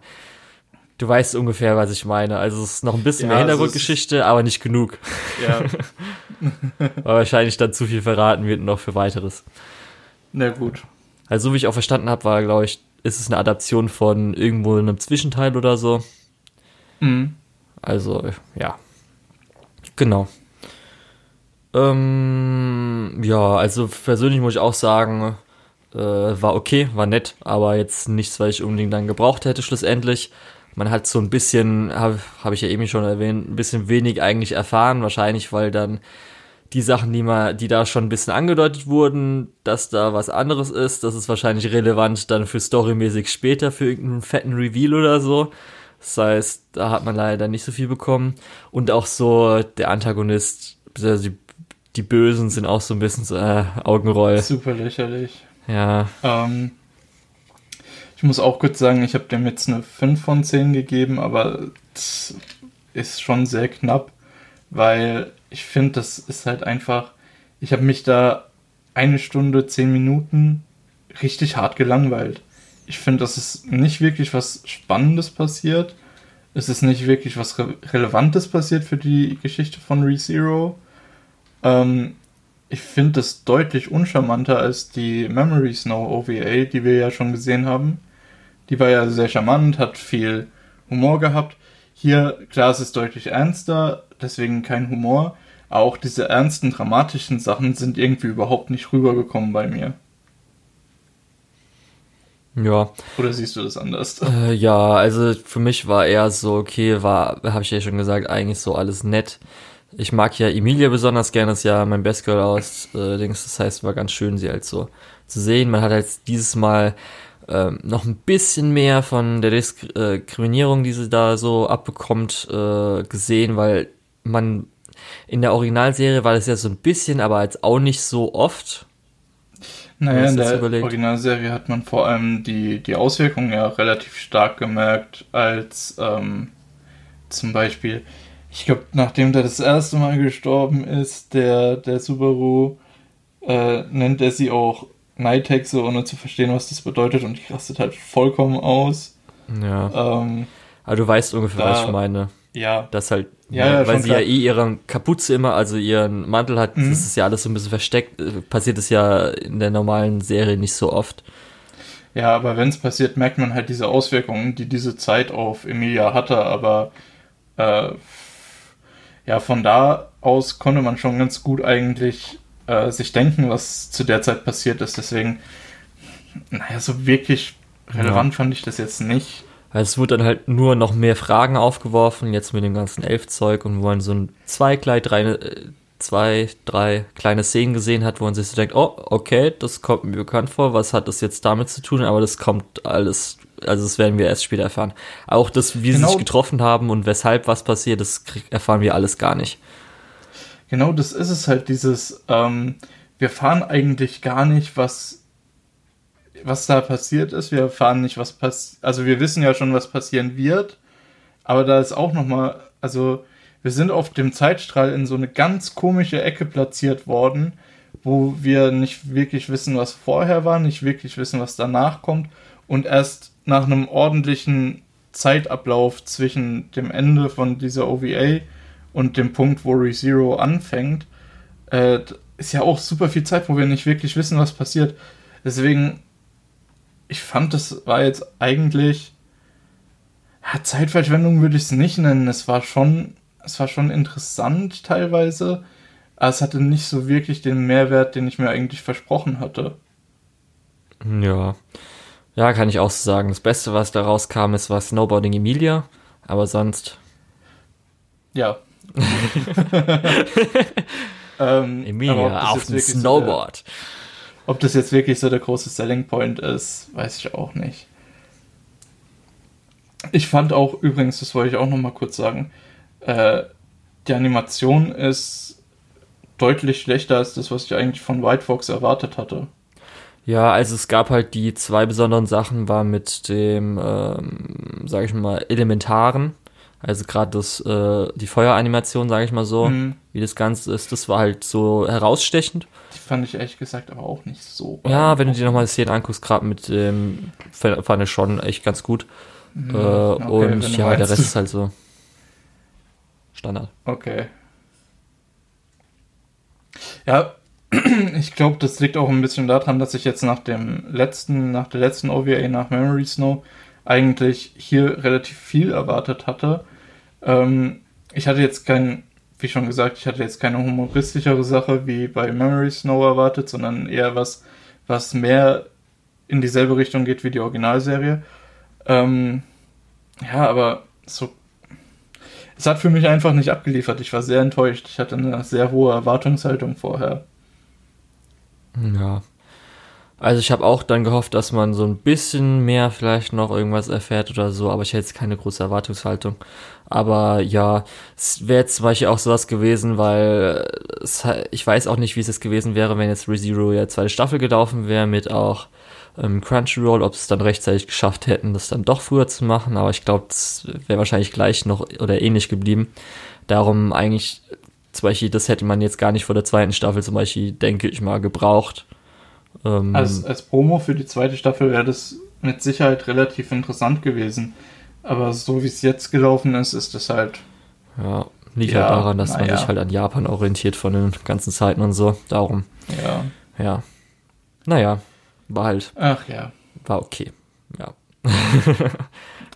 du weißt ungefähr, was ich meine. Also es ist noch ein bisschen ja, mehr Hintergrundgeschichte, also aber nicht genug. Ja. Weil wahrscheinlich dann zu viel verraten wird noch für weiteres. Na gut. Also so wie ich auch verstanden habe, war, glaube ich, ist es eine Adaption von irgendwo einem Zwischenteil oder so. Mhm. Also, ja. Genau. Ähm, ja, also persönlich muss ich auch sagen, äh, war okay, war nett, aber jetzt nichts, was ich unbedingt dann gebraucht hätte schlussendlich. Man hat so ein bisschen, habe hab ich ja eben schon erwähnt, ein bisschen wenig eigentlich erfahren, wahrscheinlich, weil dann die Sachen, die mal, die da schon ein bisschen angedeutet wurden, dass da was anderes ist, das ist wahrscheinlich relevant dann für storymäßig später für irgendeinen fetten Reveal oder so. Das heißt, da hat man leider nicht so viel bekommen. Und auch so der Antagonist, also die, die Bösen sind auch so ein bisschen so äh, Augenroll. Super lächerlich. Ja. Ähm, ich muss auch kurz sagen, ich habe dem jetzt eine 5 von 10 gegeben, aber das ist schon sehr knapp, weil ich finde, das ist halt einfach, ich habe mich da eine Stunde, zehn Minuten richtig hart gelangweilt. Ich finde, dass es nicht wirklich was Spannendes passiert. Es ist nicht wirklich was Re Relevantes passiert für die Geschichte von ReZero. Ähm, ich finde das deutlich uncharmanter als die Memory Snow OVA, die wir ja schon gesehen haben. Die war ja sehr charmant, hat viel Humor gehabt. Hier, klar, es ist deutlich ernster, deswegen kein Humor auch diese ernsten, dramatischen Sachen sind irgendwie überhaupt nicht rübergekommen bei mir. Ja. Oder siehst du das anders? Äh, ja, also für mich war eher so, okay, war, habe ich ja schon gesagt, eigentlich so alles nett. Ich mag ja Emilia besonders gerne, das ist ja mein Best Girl aus äh, Dings, das heißt, war ganz schön, sie halt so zu sehen. Man hat halt dieses Mal ähm, noch ein bisschen mehr von der Diskriminierung, die sie da so abbekommt, äh, gesehen, weil man in der Originalserie war das ja so ein bisschen, aber jetzt auch nicht so oft. Naja, in der überlegt. Originalserie hat man vor allem die, die Auswirkungen ja relativ stark gemerkt, als ähm, zum Beispiel, ich glaube, nachdem der das erste Mal gestorben ist, der, der Subaru, äh, nennt er sie auch Nighthexe, ohne zu verstehen, was das bedeutet, und die rastet halt vollkommen aus. Ja. Ähm, aber du weißt ungefähr, da, was ich meine. Ja. Das halt ja, ja, weil sie klar. ja eh ihre Kapuze immer, also ihren Mantel hat, mhm. das ist ja alles so ein bisschen versteckt. Äh, passiert es ja in der normalen Serie nicht so oft. Ja, aber wenn es passiert, merkt man halt diese Auswirkungen, die diese Zeit auf Emilia hatte. Aber äh, ja, von da aus konnte man schon ganz gut eigentlich äh, sich denken, was zu der Zeit passiert ist. Deswegen, naja, so wirklich relevant ja. fand ich das jetzt nicht. Also es wurde dann halt nur noch mehr Fragen aufgeworfen, jetzt mit dem ganzen Elfzeug und wo man so ein zwei, drei, äh, zwei, drei kleine Szenen gesehen hat, wo man sich so denkt, oh, okay, das kommt mir bekannt vor, was hat das jetzt damit zu tun? Aber das kommt alles, also das werden wir erst später erfahren. Auch das, wie genau. sie sich getroffen haben und weshalb was passiert, das erfahren wir alles gar nicht. Genau, das ist es halt, dieses, ähm, wir erfahren eigentlich gar nicht, was was da passiert ist. Wir erfahren nicht, was passiert. Also wir wissen ja schon, was passieren wird. Aber da ist auch nochmal, also wir sind auf dem Zeitstrahl in so eine ganz komische Ecke platziert worden, wo wir nicht wirklich wissen, was vorher war, nicht wirklich wissen, was danach kommt und erst nach einem ordentlichen Zeitablauf zwischen dem Ende von dieser OVA und dem Punkt, wo ReZero anfängt, äh, ist ja auch super viel Zeit, wo wir nicht wirklich wissen, was passiert. Deswegen ich fand, das war jetzt eigentlich. Ja, Zeitverschwendung würde ich es nicht nennen. Es war schon, es war schon interessant teilweise, aber es hatte nicht so wirklich den Mehrwert, den ich mir eigentlich versprochen hatte. Ja. Ja, kann ich auch so sagen. Das Beste, was da rauskam, ist war Snowboarding Emilia, aber sonst. Ja. ähm, Emilia auf dem Snowboard. So ob das jetzt wirklich so der große Selling Point ist, weiß ich auch nicht. Ich fand auch übrigens, das wollte ich auch noch mal kurz sagen, äh, die Animation ist deutlich schlechter als das, was ich eigentlich von White Fox erwartet hatte. Ja, also es gab halt die zwei besonderen Sachen, war mit dem, ähm, sage ich mal, Elementaren, also gerade das, äh, die Feueranimation, sage ich mal so, mhm. wie das Ganze ist, das war halt so herausstechend. Die fand ich ehrlich gesagt aber auch nicht so. Ja, wenn du dir nochmal die Szene anguckst, gerade mit dem, ähm, fand ich schon echt ganz gut. Mhm. Äh, okay, und ja, der Rest ist halt so Standard. Okay. Ja, ich glaube, das liegt auch ein bisschen daran, dass ich jetzt nach dem letzten, nach der letzten OVA, nach Memory Snow, eigentlich hier relativ viel erwartet hatte Ähm, ich hatte jetzt kein, wie schon gesagt, ich hatte jetzt keine humoristischere Sache wie bei Memory Snow erwartet, sondern eher was, was mehr in dieselbe Richtung geht wie die Originalserie. Ähm, ja, aber so. Es hat für mich einfach nicht abgeliefert. Ich war sehr enttäuscht. Ich hatte eine sehr hohe Erwartungshaltung vorher. Ja. Also ich habe auch dann gehofft, dass man so ein bisschen mehr vielleicht noch irgendwas erfährt oder so, aber ich hätte jetzt keine große Erwartungshaltung. Aber ja, es wäre jetzt zum Beispiel auch sowas gewesen, weil es, ich weiß auch nicht, wie es jetzt gewesen wäre, wenn jetzt ReZero ja zweite Staffel gelaufen wäre mit auch ähm, Crunchyroll, ob es dann rechtzeitig geschafft hätten, das dann doch früher zu machen, aber ich glaube, das wäre wahrscheinlich gleich noch oder ähnlich geblieben. Darum eigentlich, zum Beispiel, das hätte man jetzt gar nicht vor der zweiten Staffel zum Beispiel, denke ich mal, gebraucht. Ähm, als, als Promo für die zweite Staffel wäre das mit Sicherheit relativ interessant gewesen. Aber so wie es jetzt gelaufen ist, ist es halt. Ja, liegt halt ja, halt daran, dass man ja. sich halt an Japan orientiert von den ganzen Zeiten und so. Darum. Ja. Ja. Naja, war halt. Ach ja. War okay. Ja.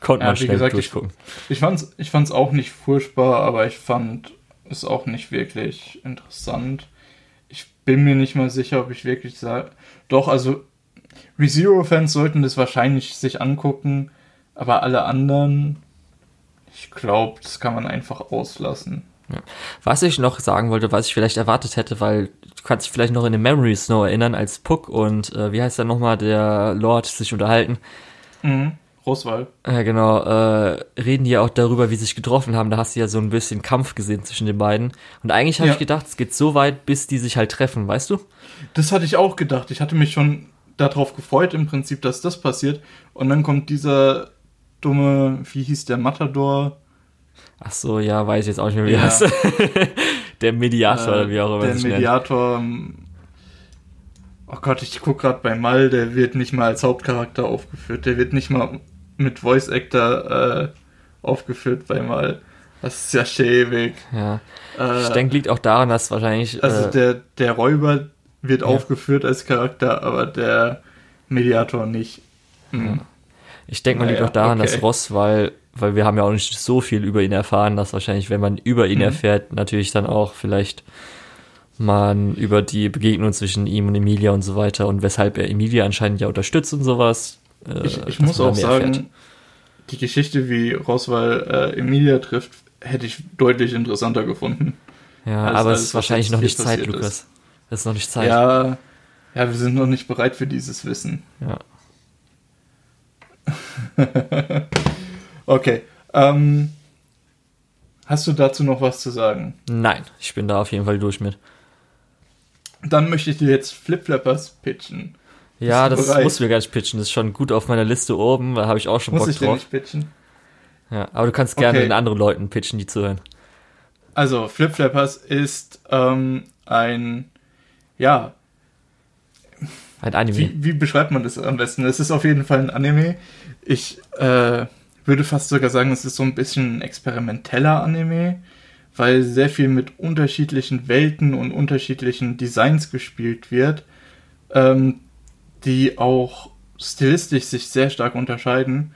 Konnte ja, man schnell gesagt, durchgucken. Ich, ich, fand's, ich fand's auch nicht furchtbar, aber ich fand es auch nicht wirklich interessant. Ich bin mir nicht mal sicher, ob ich wirklich sage. Doch, also ReZero-Fans sollten das wahrscheinlich sich angucken, aber alle anderen, ich glaube, das kann man einfach auslassen. Was ich noch sagen wollte, was ich vielleicht erwartet hätte, weil du kannst dich vielleicht noch in den Memory Snow erinnern, als Puck und äh, wie heißt der nochmal, der Lord sich unterhalten. Mhm. Roswald. Ja, genau. Äh, reden die ja auch darüber, wie sie sich getroffen haben. Da hast du ja so ein bisschen Kampf gesehen zwischen den beiden. Und eigentlich habe ja. ich gedacht, es geht so weit, bis die sich halt treffen, weißt du? Das hatte ich auch gedacht. Ich hatte mich schon darauf gefreut, im Prinzip, dass das passiert. Und dann kommt dieser dumme, wie hieß der Matador? Ach so, ja, weiß ich jetzt auch nicht mehr, wie ja. heißt. der Mediator äh, oder wie auch immer. Der Mediator. Nennt. Ähm, oh Gott, ich gucke gerade bei Mal, der wird nicht mal als Hauptcharakter aufgeführt. Der wird nicht mal mit Voice Actor äh, aufgeführt bei Mal. Das ist ja schäbig. Ja. Äh, ich denke, liegt auch daran, dass wahrscheinlich. Also äh, der, der Räuber wird ja. aufgeführt als Charakter, aber der Mediator nicht. Mhm. Ja. Ich denke, man naja, liegt auch daran, okay. dass Ross, weil weil wir haben ja auch nicht so viel über ihn erfahren, dass wahrscheinlich, wenn man über ihn mhm. erfährt, natürlich dann auch vielleicht man über die Begegnung zwischen ihm und Emilia und so weiter und weshalb er Emilia anscheinend ja unterstützt und sowas. Äh, ich, ich muss auch sagen, die Geschichte, wie Roswell äh, Emilia trifft, hätte ich deutlich interessanter gefunden. Ja, als, aber es ist wahrscheinlich noch nicht Zeit, Lukas. Es ist noch nicht Zeit. Ja, ja, wir sind noch nicht bereit für dieses Wissen. Ja. Okay. Ähm, hast du dazu noch was zu sagen? Nein, ich bin da auf jeden Fall durch mit. Dann möchte ich dir jetzt Flipflappers pitchen. Ja, das bereit? muss mir gar nicht pitchen. Das ist schon gut auf meiner Liste oben. Da habe ich auch schon muss Bock ich drauf. Dir nicht pitchen? Ja, aber du kannst gerne okay. den anderen Leuten pitchen, die zuhören. Also, Flipflappers ist ähm, ein, ja. Ein Anime. Wie, wie, beschreibt man das am besten? Es ist auf jeden Fall ein Anime. Ich, äh, würde fast sogar sagen, es ist so ein bisschen ein experimenteller Anime, weil sehr viel mit unterschiedlichen Welten und unterschiedlichen Designs gespielt wird, ähm, die auch stilistisch sich sehr stark unterscheiden.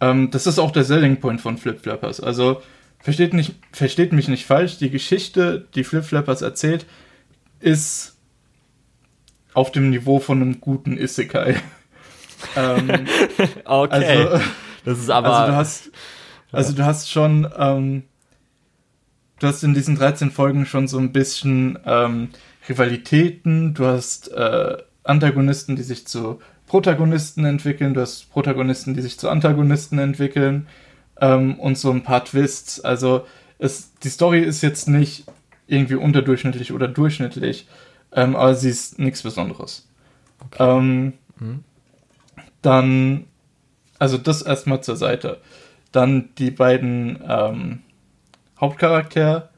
Ähm, das ist auch der Selling Point von Flip Flappers. Also versteht, nicht, versteht mich nicht falsch, die Geschichte, die Flip Flappers erzählt, ist auf dem Niveau von einem guten Isekai. ähm, okay. Also, das ist aber. Also du hast, also du hast schon, ähm, du hast in diesen 13 Folgen schon so ein bisschen ähm, Rivalitäten, du hast äh, Antagonisten, die sich zu Protagonisten entwickeln, du hast Protagonisten, die sich zu Antagonisten entwickeln ähm, und so ein paar Twists. Also es, die Story ist jetzt nicht irgendwie unterdurchschnittlich oder durchschnittlich, ähm, aber sie ist nichts Besonderes. Okay. Ähm, mhm. Dann also das erstmal zur Seite. Dann die beiden ähm, Hauptcharaktere,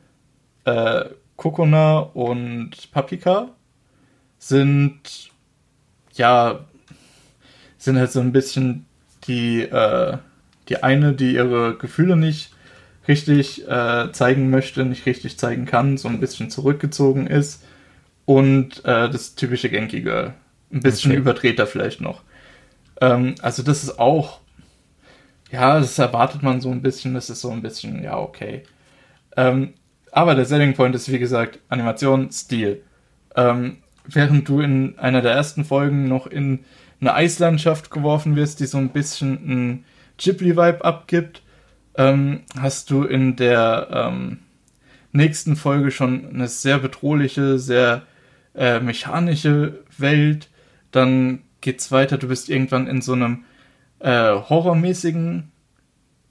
äh, Kokona und Papika, sind ja sind halt so ein bisschen die äh, die eine, die ihre Gefühle nicht richtig äh, zeigen möchte, nicht richtig zeigen kann, so ein bisschen zurückgezogen ist und äh, das typische Genki Girl, ein bisschen okay. überdrehter vielleicht noch. Ähm, also das ist auch, ja, das erwartet man so ein bisschen, das ist so ein bisschen, ja, okay. Ähm, aber der Selling Point ist, wie gesagt, Animation, Stil. Ähm, während du in einer der ersten Folgen noch in eine Eislandschaft geworfen wirst, die so ein bisschen einen Ghibli-Vibe abgibt, ähm, hast du in der ähm, nächsten Folge schon eine sehr bedrohliche, sehr äh, mechanische Welt. Dann geht's weiter, du bist irgendwann in so einem äh, horrormäßigen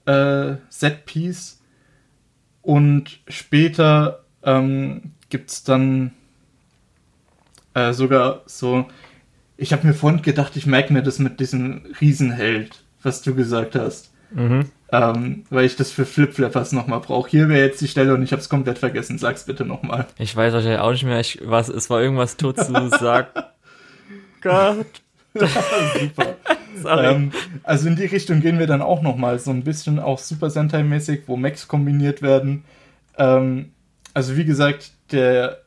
äh, Setpiece. Und später ähm, gibt's dann äh, sogar so. Ich habe mir vorhin gedacht, ich merke mir das mit diesem Riesenheld, was du gesagt hast. Mhm. Ähm, weil ich das für Flipflappers nochmal brauche. Hier wäre jetzt die Stelle und ich habe es komplett vergessen. Sag's bitte nochmal. Ich weiß wahrscheinlich auch nicht mehr. Ich, was, es war irgendwas Tutsu, sag. Gott. Super. ähm, also in die Richtung gehen wir dann auch nochmal. So ein bisschen auch Super Sentai-mäßig, wo Mechs kombiniert werden. Ähm, also wie gesagt, der,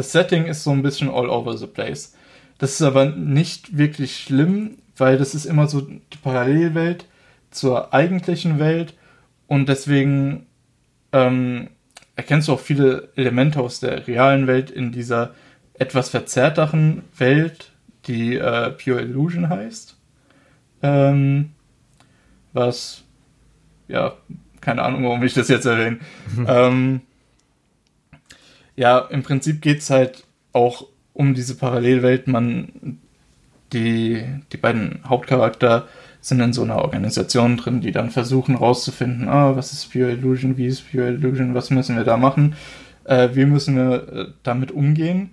das Setting ist so ein bisschen all over the place. Das ist aber nicht wirklich schlimm, weil das ist immer so die Parallelwelt zur eigentlichen Welt und deswegen ähm, erkennst du auch viele Elemente aus der realen Welt in dieser etwas verzerrteren Welt, die äh, Pure Illusion heißt. Ähm, was, ja, keine Ahnung, warum ich das jetzt erwähne. ähm, ja, im Prinzip geht es halt auch um diese Parallelwelt. Man, die, die beiden Hauptcharakter sind in so einer Organisation drin, die dann versuchen rauszufinden, ah, was ist Pure Illusion, wie ist Pure Illusion, was müssen wir da machen, äh, wie müssen wir äh, damit umgehen.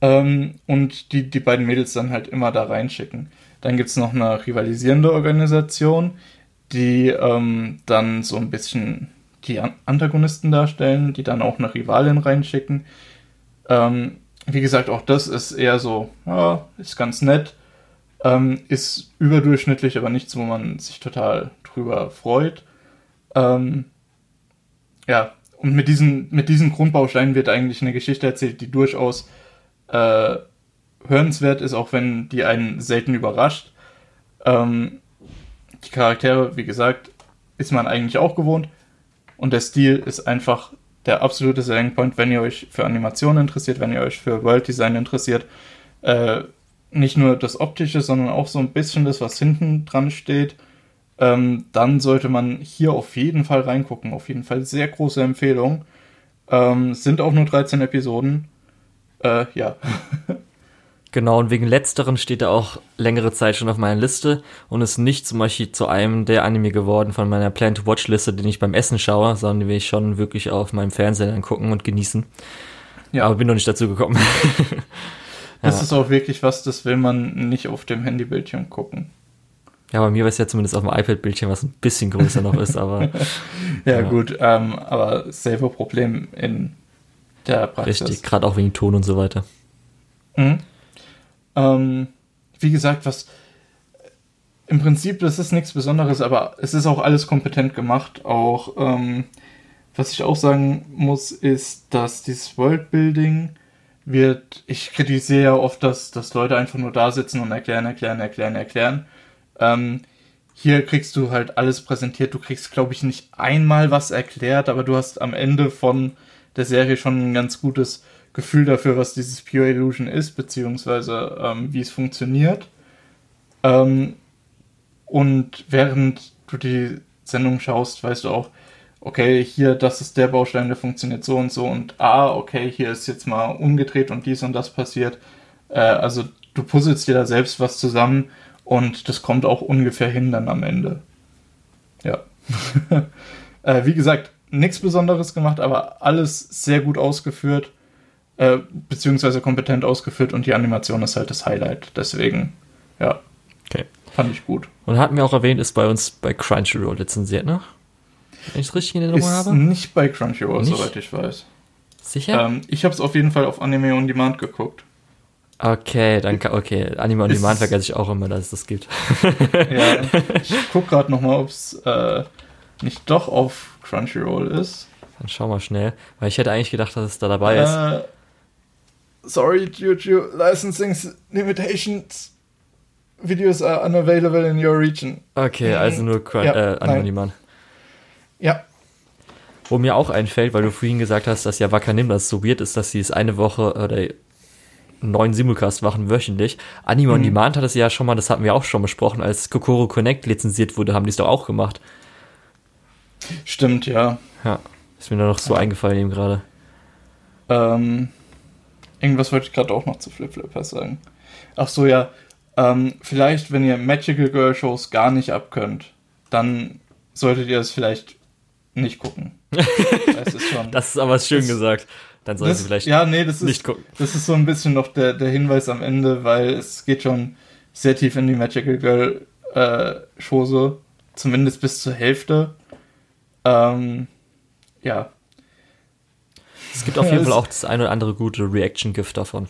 Ähm, und die, die beiden Mädels dann halt immer da reinschicken. Dann gibt es noch eine rivalisierende Organisation, die ähm, dann so ein bisschen die Antagonisten darstellen, die dann auch eine Rivalin reinschicken. Ähm, wie gesagt, auch das ist eher so, ja, ist ganz nett. Ähm, ist überdurchschnittlich, aber nichts, wo man sich total drüber freut. Ähm, ja, und mit diesen, mit diesen Grundbausteinen wird eigentlich eine Geschichte erzählt, die durchaus äh, hörenswert ist, auch wenn die einen selten überrascht. Ähm, die Charaktere, wie gesagt, ist man eigentlich auch gewohnt. Und der Stil ist einfach der absolute Selling Point, wenn ihr euch für Animationen interessiert, wenn ihr euch für World Design interessiert. Äh, nicht nur das Optische, sondern auch so ein bisschen das, was hinten dran steht, ähm, dann sollte man hier auf jeden Fall reingucken. Auf jeden Fall sehr große Empfehlung. Ähm, sind auch nur 13 Episoden. Äh, ja. Genau, und wegen letzteren steht er auch längere Zeit schon auf meiner Liste und ist nicht zum Beispiel zu einem der Anime geworden von meiner Plan-to-Watch-Liste, den ich beim Essen schaue, sondern den will ich schon wirklich auf meinem Fernseher angucken und genießen. Ja. Aber bin noch nicht dazu gekommen. Das ja. ist auch wirklich was, das will man nicht auf dem Handybildschirm gucken. Ja, bei mir war es ja zumindest auf dem iPad-Bildschirm, was ein bisschen größer noch ist, aber. ja, ja, gut, ähm, aber selber Problem in der Praxis. Richtig, gerade auch wegen Ton und so weiter. Mhm. Ähm, wie gesagt, was im Prinzip, das ist nichts Besonderes, aber es ist auch alles kompetent gemacht. Auch ähm, was ich auch sagen muss, ist, dass dieses Worldbuilding wird, ich kritisiere ja oft, dass, dass Leute einfach nur da sitzen und erklären, erklären, erklären, erklären. Ähm, hier kriegst du halt alles präsentiert. Du kriegst, glaube ich, nicht einmal was erklärt, aber du hast am Ende von der Serie schon ein ganz gutes Gefühl dafür, was dieses Pure Illusion ist, beziehungsweise ähm, wie es funktioniert. Ähm, und während du die Sendung schaust, weißt du auch, okay, hier, das ist der Baustein, der funktioniert so und so und ah, okay, hier ist jetzt mal umgedreht und dies und das passiert. Äh, also du puzzelst dir da selbst was zusammen und das kommt auch ungefähr hin dann am Ende. Ja. äh, wie gesagt, nichts Besonderes gemacht, aber alles sehr gut ausgeführt, äh, beziehungsweise kompetent ausgeführt und die Animation ist halt das Highlight. Deswegen, ja. Okay. Fand ich gut. Und hatten wir auch erwähnt, ist bei uns bei Crunchyroll lizenziert, ne? Wenn ich es richtig in Erinnerung habe? Nicht bei Crunchyroll, nicht? soweit ich weiß. Sicher? Ähm, ich habe es auf jeden Fall auf Anime On Demand geguckt. Okay, dann okay. Anime On Demand vergesse ich auch immer, dass es das gibt. ja, ich guck gerade nochmal, ob es äh, nicht doch auf Crunchyroll ist. Dann schau mal schnell, weil ich hätte eigentlich gedacht, dass es da dabei ist. Sorry, Juju, Licensing Limitations. videos are unavailable in your region. Okay, also nur ja, äh, Anonyman. Ja. Wo mir auch einfällt, weil du vorhin gesagt hast, dass ja Wakanim das so weird ist, dass sie es eine Woche oder neun Simulcast machen wöchentlich. Anime mhm. on Demand hat es ja schon mal, das hatten wir auch schon besprochen, als Kokoro Connect lizenziert wurde, haben die es doch auch gemacht. Stimmt, ja. Ja, ist mir nur noch so ja. eingefallen eben gerade. Ähm, irgendwas wollte ich gerade auch noch zu Flip Flippers sagen. Ach so, ja. Ähm, vielleicht, wenn ihr Magical Girl Shows gar nicht abkönnt, dann solltet ihr es vielleicht nicht gucken. das, ist schon, das ist aber schön das, gesagt. Dann sollten sie vielleicht ja, nee, das nicht ist, gucken. Das ist so ein bisschen noch der, der Hinweis am Ende, weil es geht schon sehr tief in die Magical Girl äh, Chose, zumindest bis zur Hälfte. Ähm, ja. Es gibt auf jeden Fall auch das eine oder andere gute Reaction-Gift davon.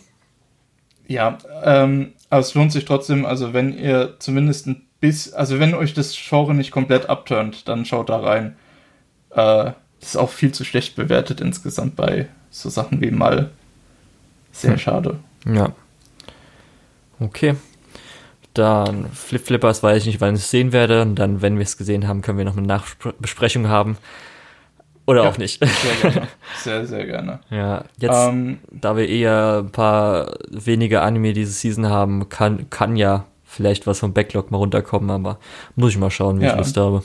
Ja, ähm, aber es lohnt sich trotzdem, also wenn ihr zumindest ein bisschen, also wenn euch das Genre nicht komplett abturnt, dann schaut da rein. Äh, das ist auch viel zu schlecht bewertet insgesamt bei so Sachen wie Mal. Sehr hm. schade. Ja. Okay. Dann Flip Flippers weiß ich nicht, wann ich es sehen werde. Und dann, wenn wir es gesehen haben, können wir noch eine Nachbesprechung haben. Oder ja, auch nicht. Sehr gerne. Sehr, sehr gerne. Ja, jetzt, ähm, da wir eher ein paar wenige Anime diese Season haben, kann, kann ja vielleicht was vom Backlog mal runterkommen, aber muss ich mal schauen, wie ja. ich Lust habe.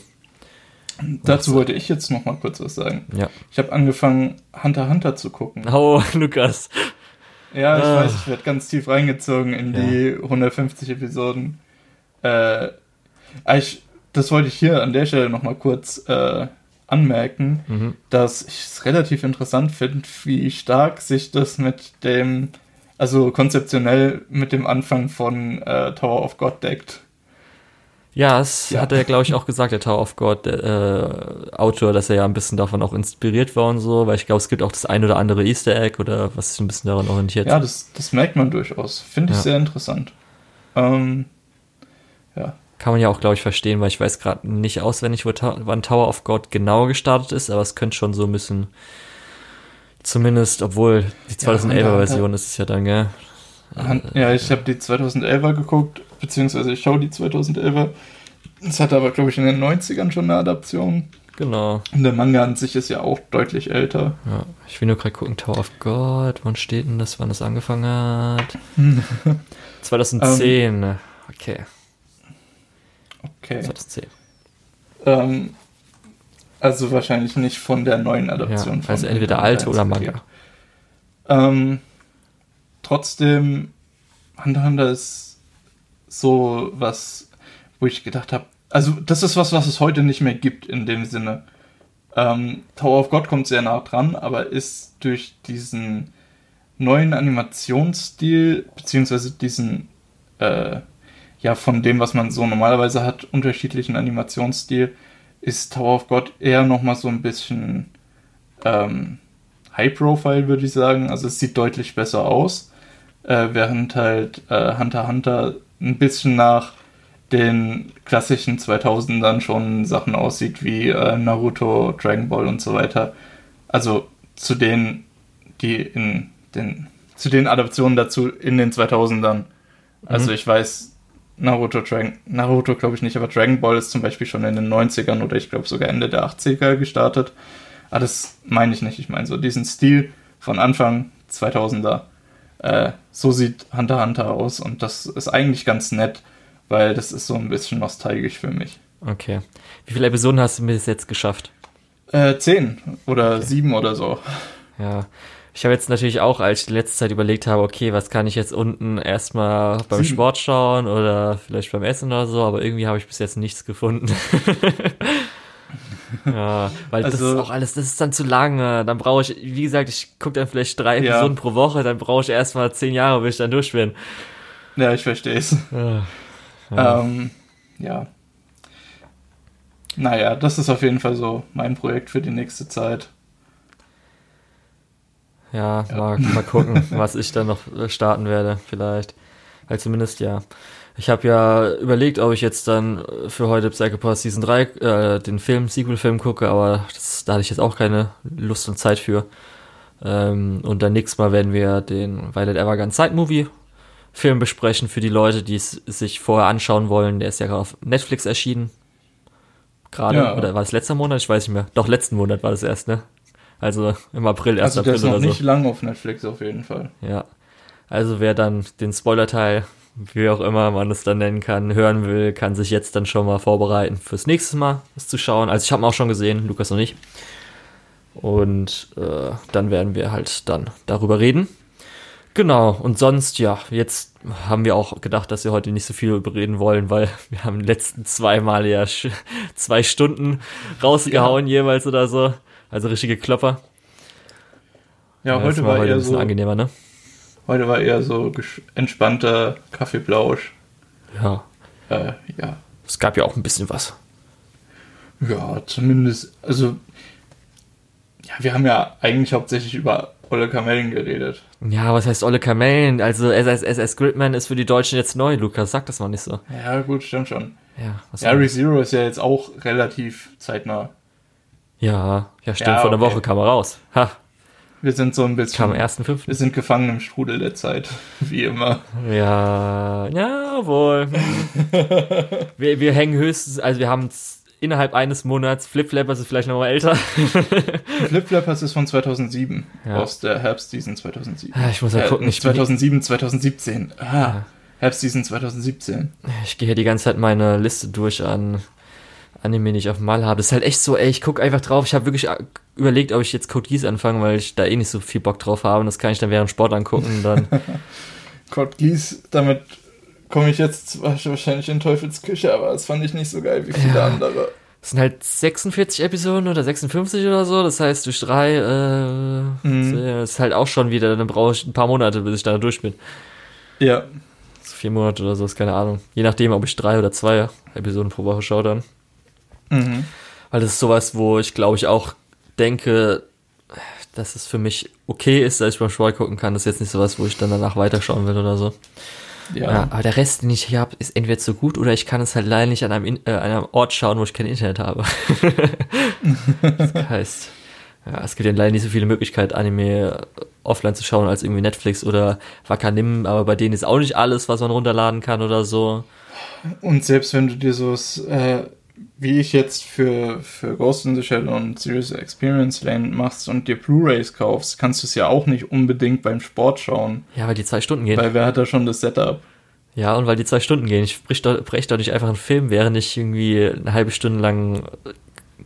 Dazu wollte ich jetzt noch mal kurz was sagen. Ja. Ich habe angefangen, Hunter Hunter zu gucken. Oh, Lukas. Ja, ich ah. weiß, ich werde ganz tief reingezogen in ja. die 150 Episoden. Äh, ich, das wollte ich hier an der Stelle noch mal kurz äh, anmerken, mhm. dass ich es relativ interessant finde, wie stark sich das mit dem, also konzeptionell mit dem Anfang von äh, Tower of God deckt. Ja, es ja. hat er, glaube ich, auch gesagt, der Tower of God äh, Autor, dass er ja ein bisschen davon auch inspiriert war und so, weil ich glaube, es gibt auch das ein oder andere Easter Egg oder was sich ein bisschen daran orientiert. Ja, das, das merkt man durchaus. Finde ich ja. sehr interessant. Ähm, ja. Kann man ja auch, glaube ich, verstehen, weil ich weiß gerade nicht auswendig, wo wann Tower of God genau gestartet ist, aber es könnte schon so ein bisschen, zumindest, obwohl die 2011er ja, ist es ja dann, gell? Ja, ich habe die 2011er geguckt, beziehungsweise ich schaue die 2011er. Es hatte aber, glaube ich, in den 90ern schon eine Adaption. Genau. Und der Manga an sich ist ja auch deutlich älter. Ja, ich will nur gerade gucken, Tower of God, wann steht denn das, wann das angefangen hat? 2010, ähm, okay. Okay. 2010. Ähm, also wahrscheinlich nicht von der neuen Adaption. Ja, also entweder alte oder Manga. Ähm, trotzdem, Hunter Hunter ist so was, wo ich gedacht habe, also das ist was, was es heute nicht mehr gibt in dem Sinne. Ähm, Tower of God kommt sehr nah dran, aber ist durch diesen neuen Animationsstil, beziehungsweise diesen, äh, ja, von dem, was man so normalerweise hat, unterschiedlichen Animationsstil, ist Tower of God eher nochmal so ein bisschen ähm, High-Profile, würde ich sagen. Also es sieht deutlich besser aus äh, während halt äh, Hunter Hunter ein bisschen nach den klassischen 2000ern schon Sachen aussieht wie äh, Naruto, Dragon Ball und so weiter. Also zu denen, die in den, zu den Adaptionen dazu in den 2000ern. Mhm. Also ich weiß, Naruto, Dragon, Naruto glaube ich nicht, aber Dragon Ball ist zum Beispiel schon in den 90ern oder ich glaube sogar Ende der 80er gestartet. Aber das meine ich nicht. Ich meine so diesen Stil von Anfang 2000er äh, so sieht Hunter Hunter aus und das ist eigentlich ganz nett, weil das ist so ein bisschen nostalgisch für mich. Okay. Wie viele Episoden hast du bis jetzt geschafft? Äh, zehn oder okay. sieben oder so. Ja. Ich habe jetzt natürlich auch, als ich die letzte Zeit überlegt habe, okay, was kann ich jetzt unten erstmal beim sieben. Sport schauen oder vielleicht beim Essen oder so, aber irgendwie habe ich bis jetzt nichts gefunden. Ja, weil also, das ist auch alles, das ist dann zu lange. Dann brauche ich, wie gesagt, ich gucke dann vielleicht drei ja. Episoden pro Woche, dann brauche ich erstmal zehn Jahre, bis ich dann durch bin. Ja, ich verstehe es. Ja. Ja. Ähm, ja. Naja, das ist auf jeden Fall so mein Projekt für die nächste Zeit. Ja, ja. Mal, mal gucken, was ich dann noch starten werde, vielleicht. Weil zumindest ja. Ich habe ja überlegt, ob ich jetzt dann für heute Psychopath Season 3 äh, den Film, Sequel-Film gucke, aber das, da hatte ich jetzt auch keine Lust und Zeit für. Ähm, und dann nächstes Mal werden wir den Violet Evergarden Side Movie Film besprechen für die Leute, die es sich vorher anschauen wollen. Der ist ja gerade auf Netflix erschienen. Gerade, ja. oder war es letzter Monat? Ich weiß nicht mehr. Doch, letzten Monat war das erst, ne? Also im April, 1. also April. Also der ist noch nicht lang auf Netflix auf jeden Fall. Ja. Also wer dann den Spoiler-Teil, wie auch immer man es dann nennen kann, hören will, kann sich jetzt dann schon mal vorbereiten fürs nächste Mal es zu schauen. Also ich habe ihn auch schon gesehen, Lukas noch nicht. Und äh, dann werden wir halt dann darüber reden. Genau, und sonst, ja, jetzt haben wir auch gedacht, dass wir heute nicht so viel überreden wollen, weil wir haben die letzten zwei Mal ja zwei Stunden rausgehauen ja. jeweils oder so. Also richtige Klopper. Ja, ja heute war, war heute eher so angenehmer, ne? Heute war eher so entspannter Kaffeeblausch. Ja. Äh, ja. Es gab ja auch ein bisschen was. Ja, zumindest, also ja, wir haben ja eigentlich hauptsächlich über Olle Kamellen geredet. Ja, was heißt Olle Kamellen? Also SS Gridman ist für die Deutschen jetzt neu, Lukas. Sag das mal nicht so. Ja, gut, stimmt schon. Ja, was ja ReZero ist ja jetzt auch relativ zeitnah. Ja, ja, stimmt. Ja, Vor einer Woche kam er raus. Ha. Wir sind so ein bisschen. Kam am 1.5. Wir sind gefangen im Strudel der Zeit, wie immer. Ja, jawohl. wir, wir hängen höchstens, also wir haben innerhalb eines Monats. Flip-Flappers ist vielleicht noch mal älter. Flip-Flappers ist von 2007, ja. aus der Herbstseason 2007. Ah, ich muss mal gucken. Äh, ich 2007, 2017. Ah, ja. Herbstseason 2017. Ich gehe hier die ganze Zeit meine Liste durch an Anime, die ich auf Mal habe. Das ist halt echt so, ey, ich gucke einfach drauf. Ich habe wirklich überlegt, ob ich jetzt Code Geass anfange, weil ich da eh nicht so viel Bock drauf habe. Und das kann ich dann während Sport angucken. Dann Code Geass, damit komme ich jetzt wahrscheinlich in Teufels Küche, aber das fand ich nicht so geil wie viele ja. andere. Es sind halt 46 Episoden oder 56 oder so, das heißt durch drei, äh, mhm. das ist halt auch schon wieder, dann brauche ich ein paar Monate, bis ich da durch bin. Ja. So vier Monate oder so, ist keine Ahnung. Je nachdem, ob ich drei oder zwei Episoden pro Woche schaue dann. Mhm. Weil das ist sowas, wo ich glaube ich auch denke, dass es für mich okay ist, dass ich beim Sport gucken kann. Das ist jetzt nicht sowas, wo ich dann danach weiterschauen will oder so. Ja. ja. aber der Rest, den ich hier habe, ist entweder zu gut oder ich kann es halt leider nicht an einem, äh, an einem Ort schauen, wo ich kein Internet habe. das heißt, ja, es gibt ja leider nicht so viele Möglichkeiten, Anime offline zu schauen als irgendwie Netflix oder Wakanim, aber bei denen ist auch nicht alles, was man runterladen kann oder so. Und selbst wenn du dir so äh, wie ich jetzt für, für Ghost in the Shell und Serious Experience Lane machst und dir Blu-Rays kaufst, kannst du es ja auch nicht unbedingt beim Sport schauen. Ja, weil die zwei Stunden gehen. Weil wer hat da schon das Setup? Ja, und weil die zwei Stunden gehen. Ich brech doch, brech doch nicht einfach einen Film, während ich irgendwie eine halbe Stunde lang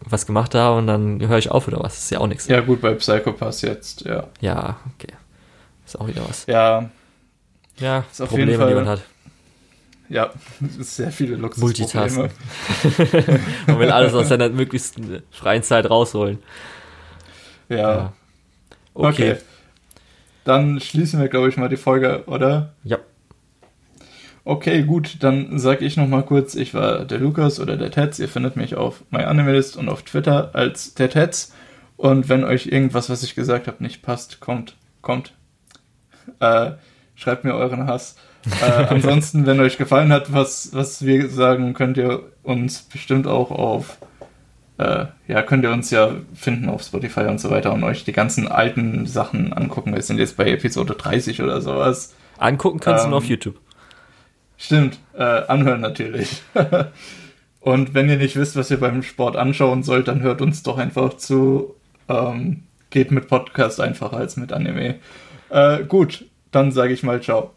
was gemacht habe und dann höre ich auf oder was. Das ist ja auch nichts. Ja, gut, bei Psychopaths jetzt, ja. Ja, okay. Ist auch wieder was. Ja. Ja, ist auf Probleme, jeden Fall, die man hat. Ja, sehr viele Luxusprobleme. man will alles aus seiner möglichst freien Zeit rausholen. Ja. ja. Okay. okay. Dann schließen wir, glaube ich, mal die Folge, oder? Ja. Okay, gut, dann sage ich noch mal kurz, ich war der Lukas oder der Tetz. Ihr findet mich auf MyAnimalist und auf Twitter als der Tetz. Und wenn euch irgendwas, was ich gesagt habe, nicht passt, kommt, kommt. Äh, schreibt mir euren Hass. Äh, ansonsten, wenn euch gefallen hat, was, was wir sagen, könnt ihr uns bestimmt auch auf, äh, ja, könnt ihr uns ja finden auf Spotify und so weiter und euch die ganzen alten Sachen angucken. Wir sind jetzt bei Episode 30 oder sowas. Angucken kannst ähm, du nur auf YouTube. Stimmt, äh, anhören natürlich. und wenn ihr nicht wisst, was ihr beim Sport anschauen sollt, dann hört uns doch einfach zu. Ähm, geht mit Podcast einfacher als mit Anime. Äh, gut, dann sage ich mal ciao.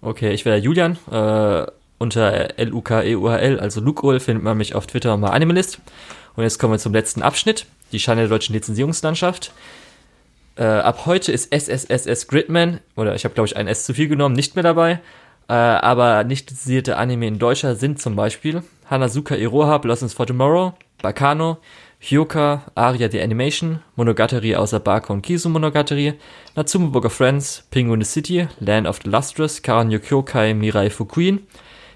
Okay, ich wäre Julian. Äh, unter L-U-K-E-U-H-L, also Lukeul, findet man mich auf Twitter mal Animalist. Und jetzt kommen wir zum letzten Abschnitt, die Scheine der deutschen Lizenzierungslandschaft. Äh, ab heute ist SSSS Gridman, oder ich habe glaube ich ein S zu viel genommen, nicht mehr dabei. Äh, aber nicht lizenzierte Anime in Deutscher sind zum Beispiel Hanazuka Iroha, Blossoms for Tomorrow, Bakano, Hyoka, Aria the Animation, Monogatari außer Baka und Kisu Monogatari, Natsume Book of Friends, Penguin the City, Land of the Lustrous, Karanyo Kyokai Mirai Fukuin,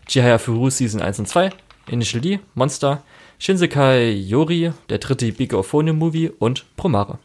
Chihaya Furu Season 1 und 2, Initial D, Monster, Shinsekai Yori, der dritte Big of Phone Movie und Promare.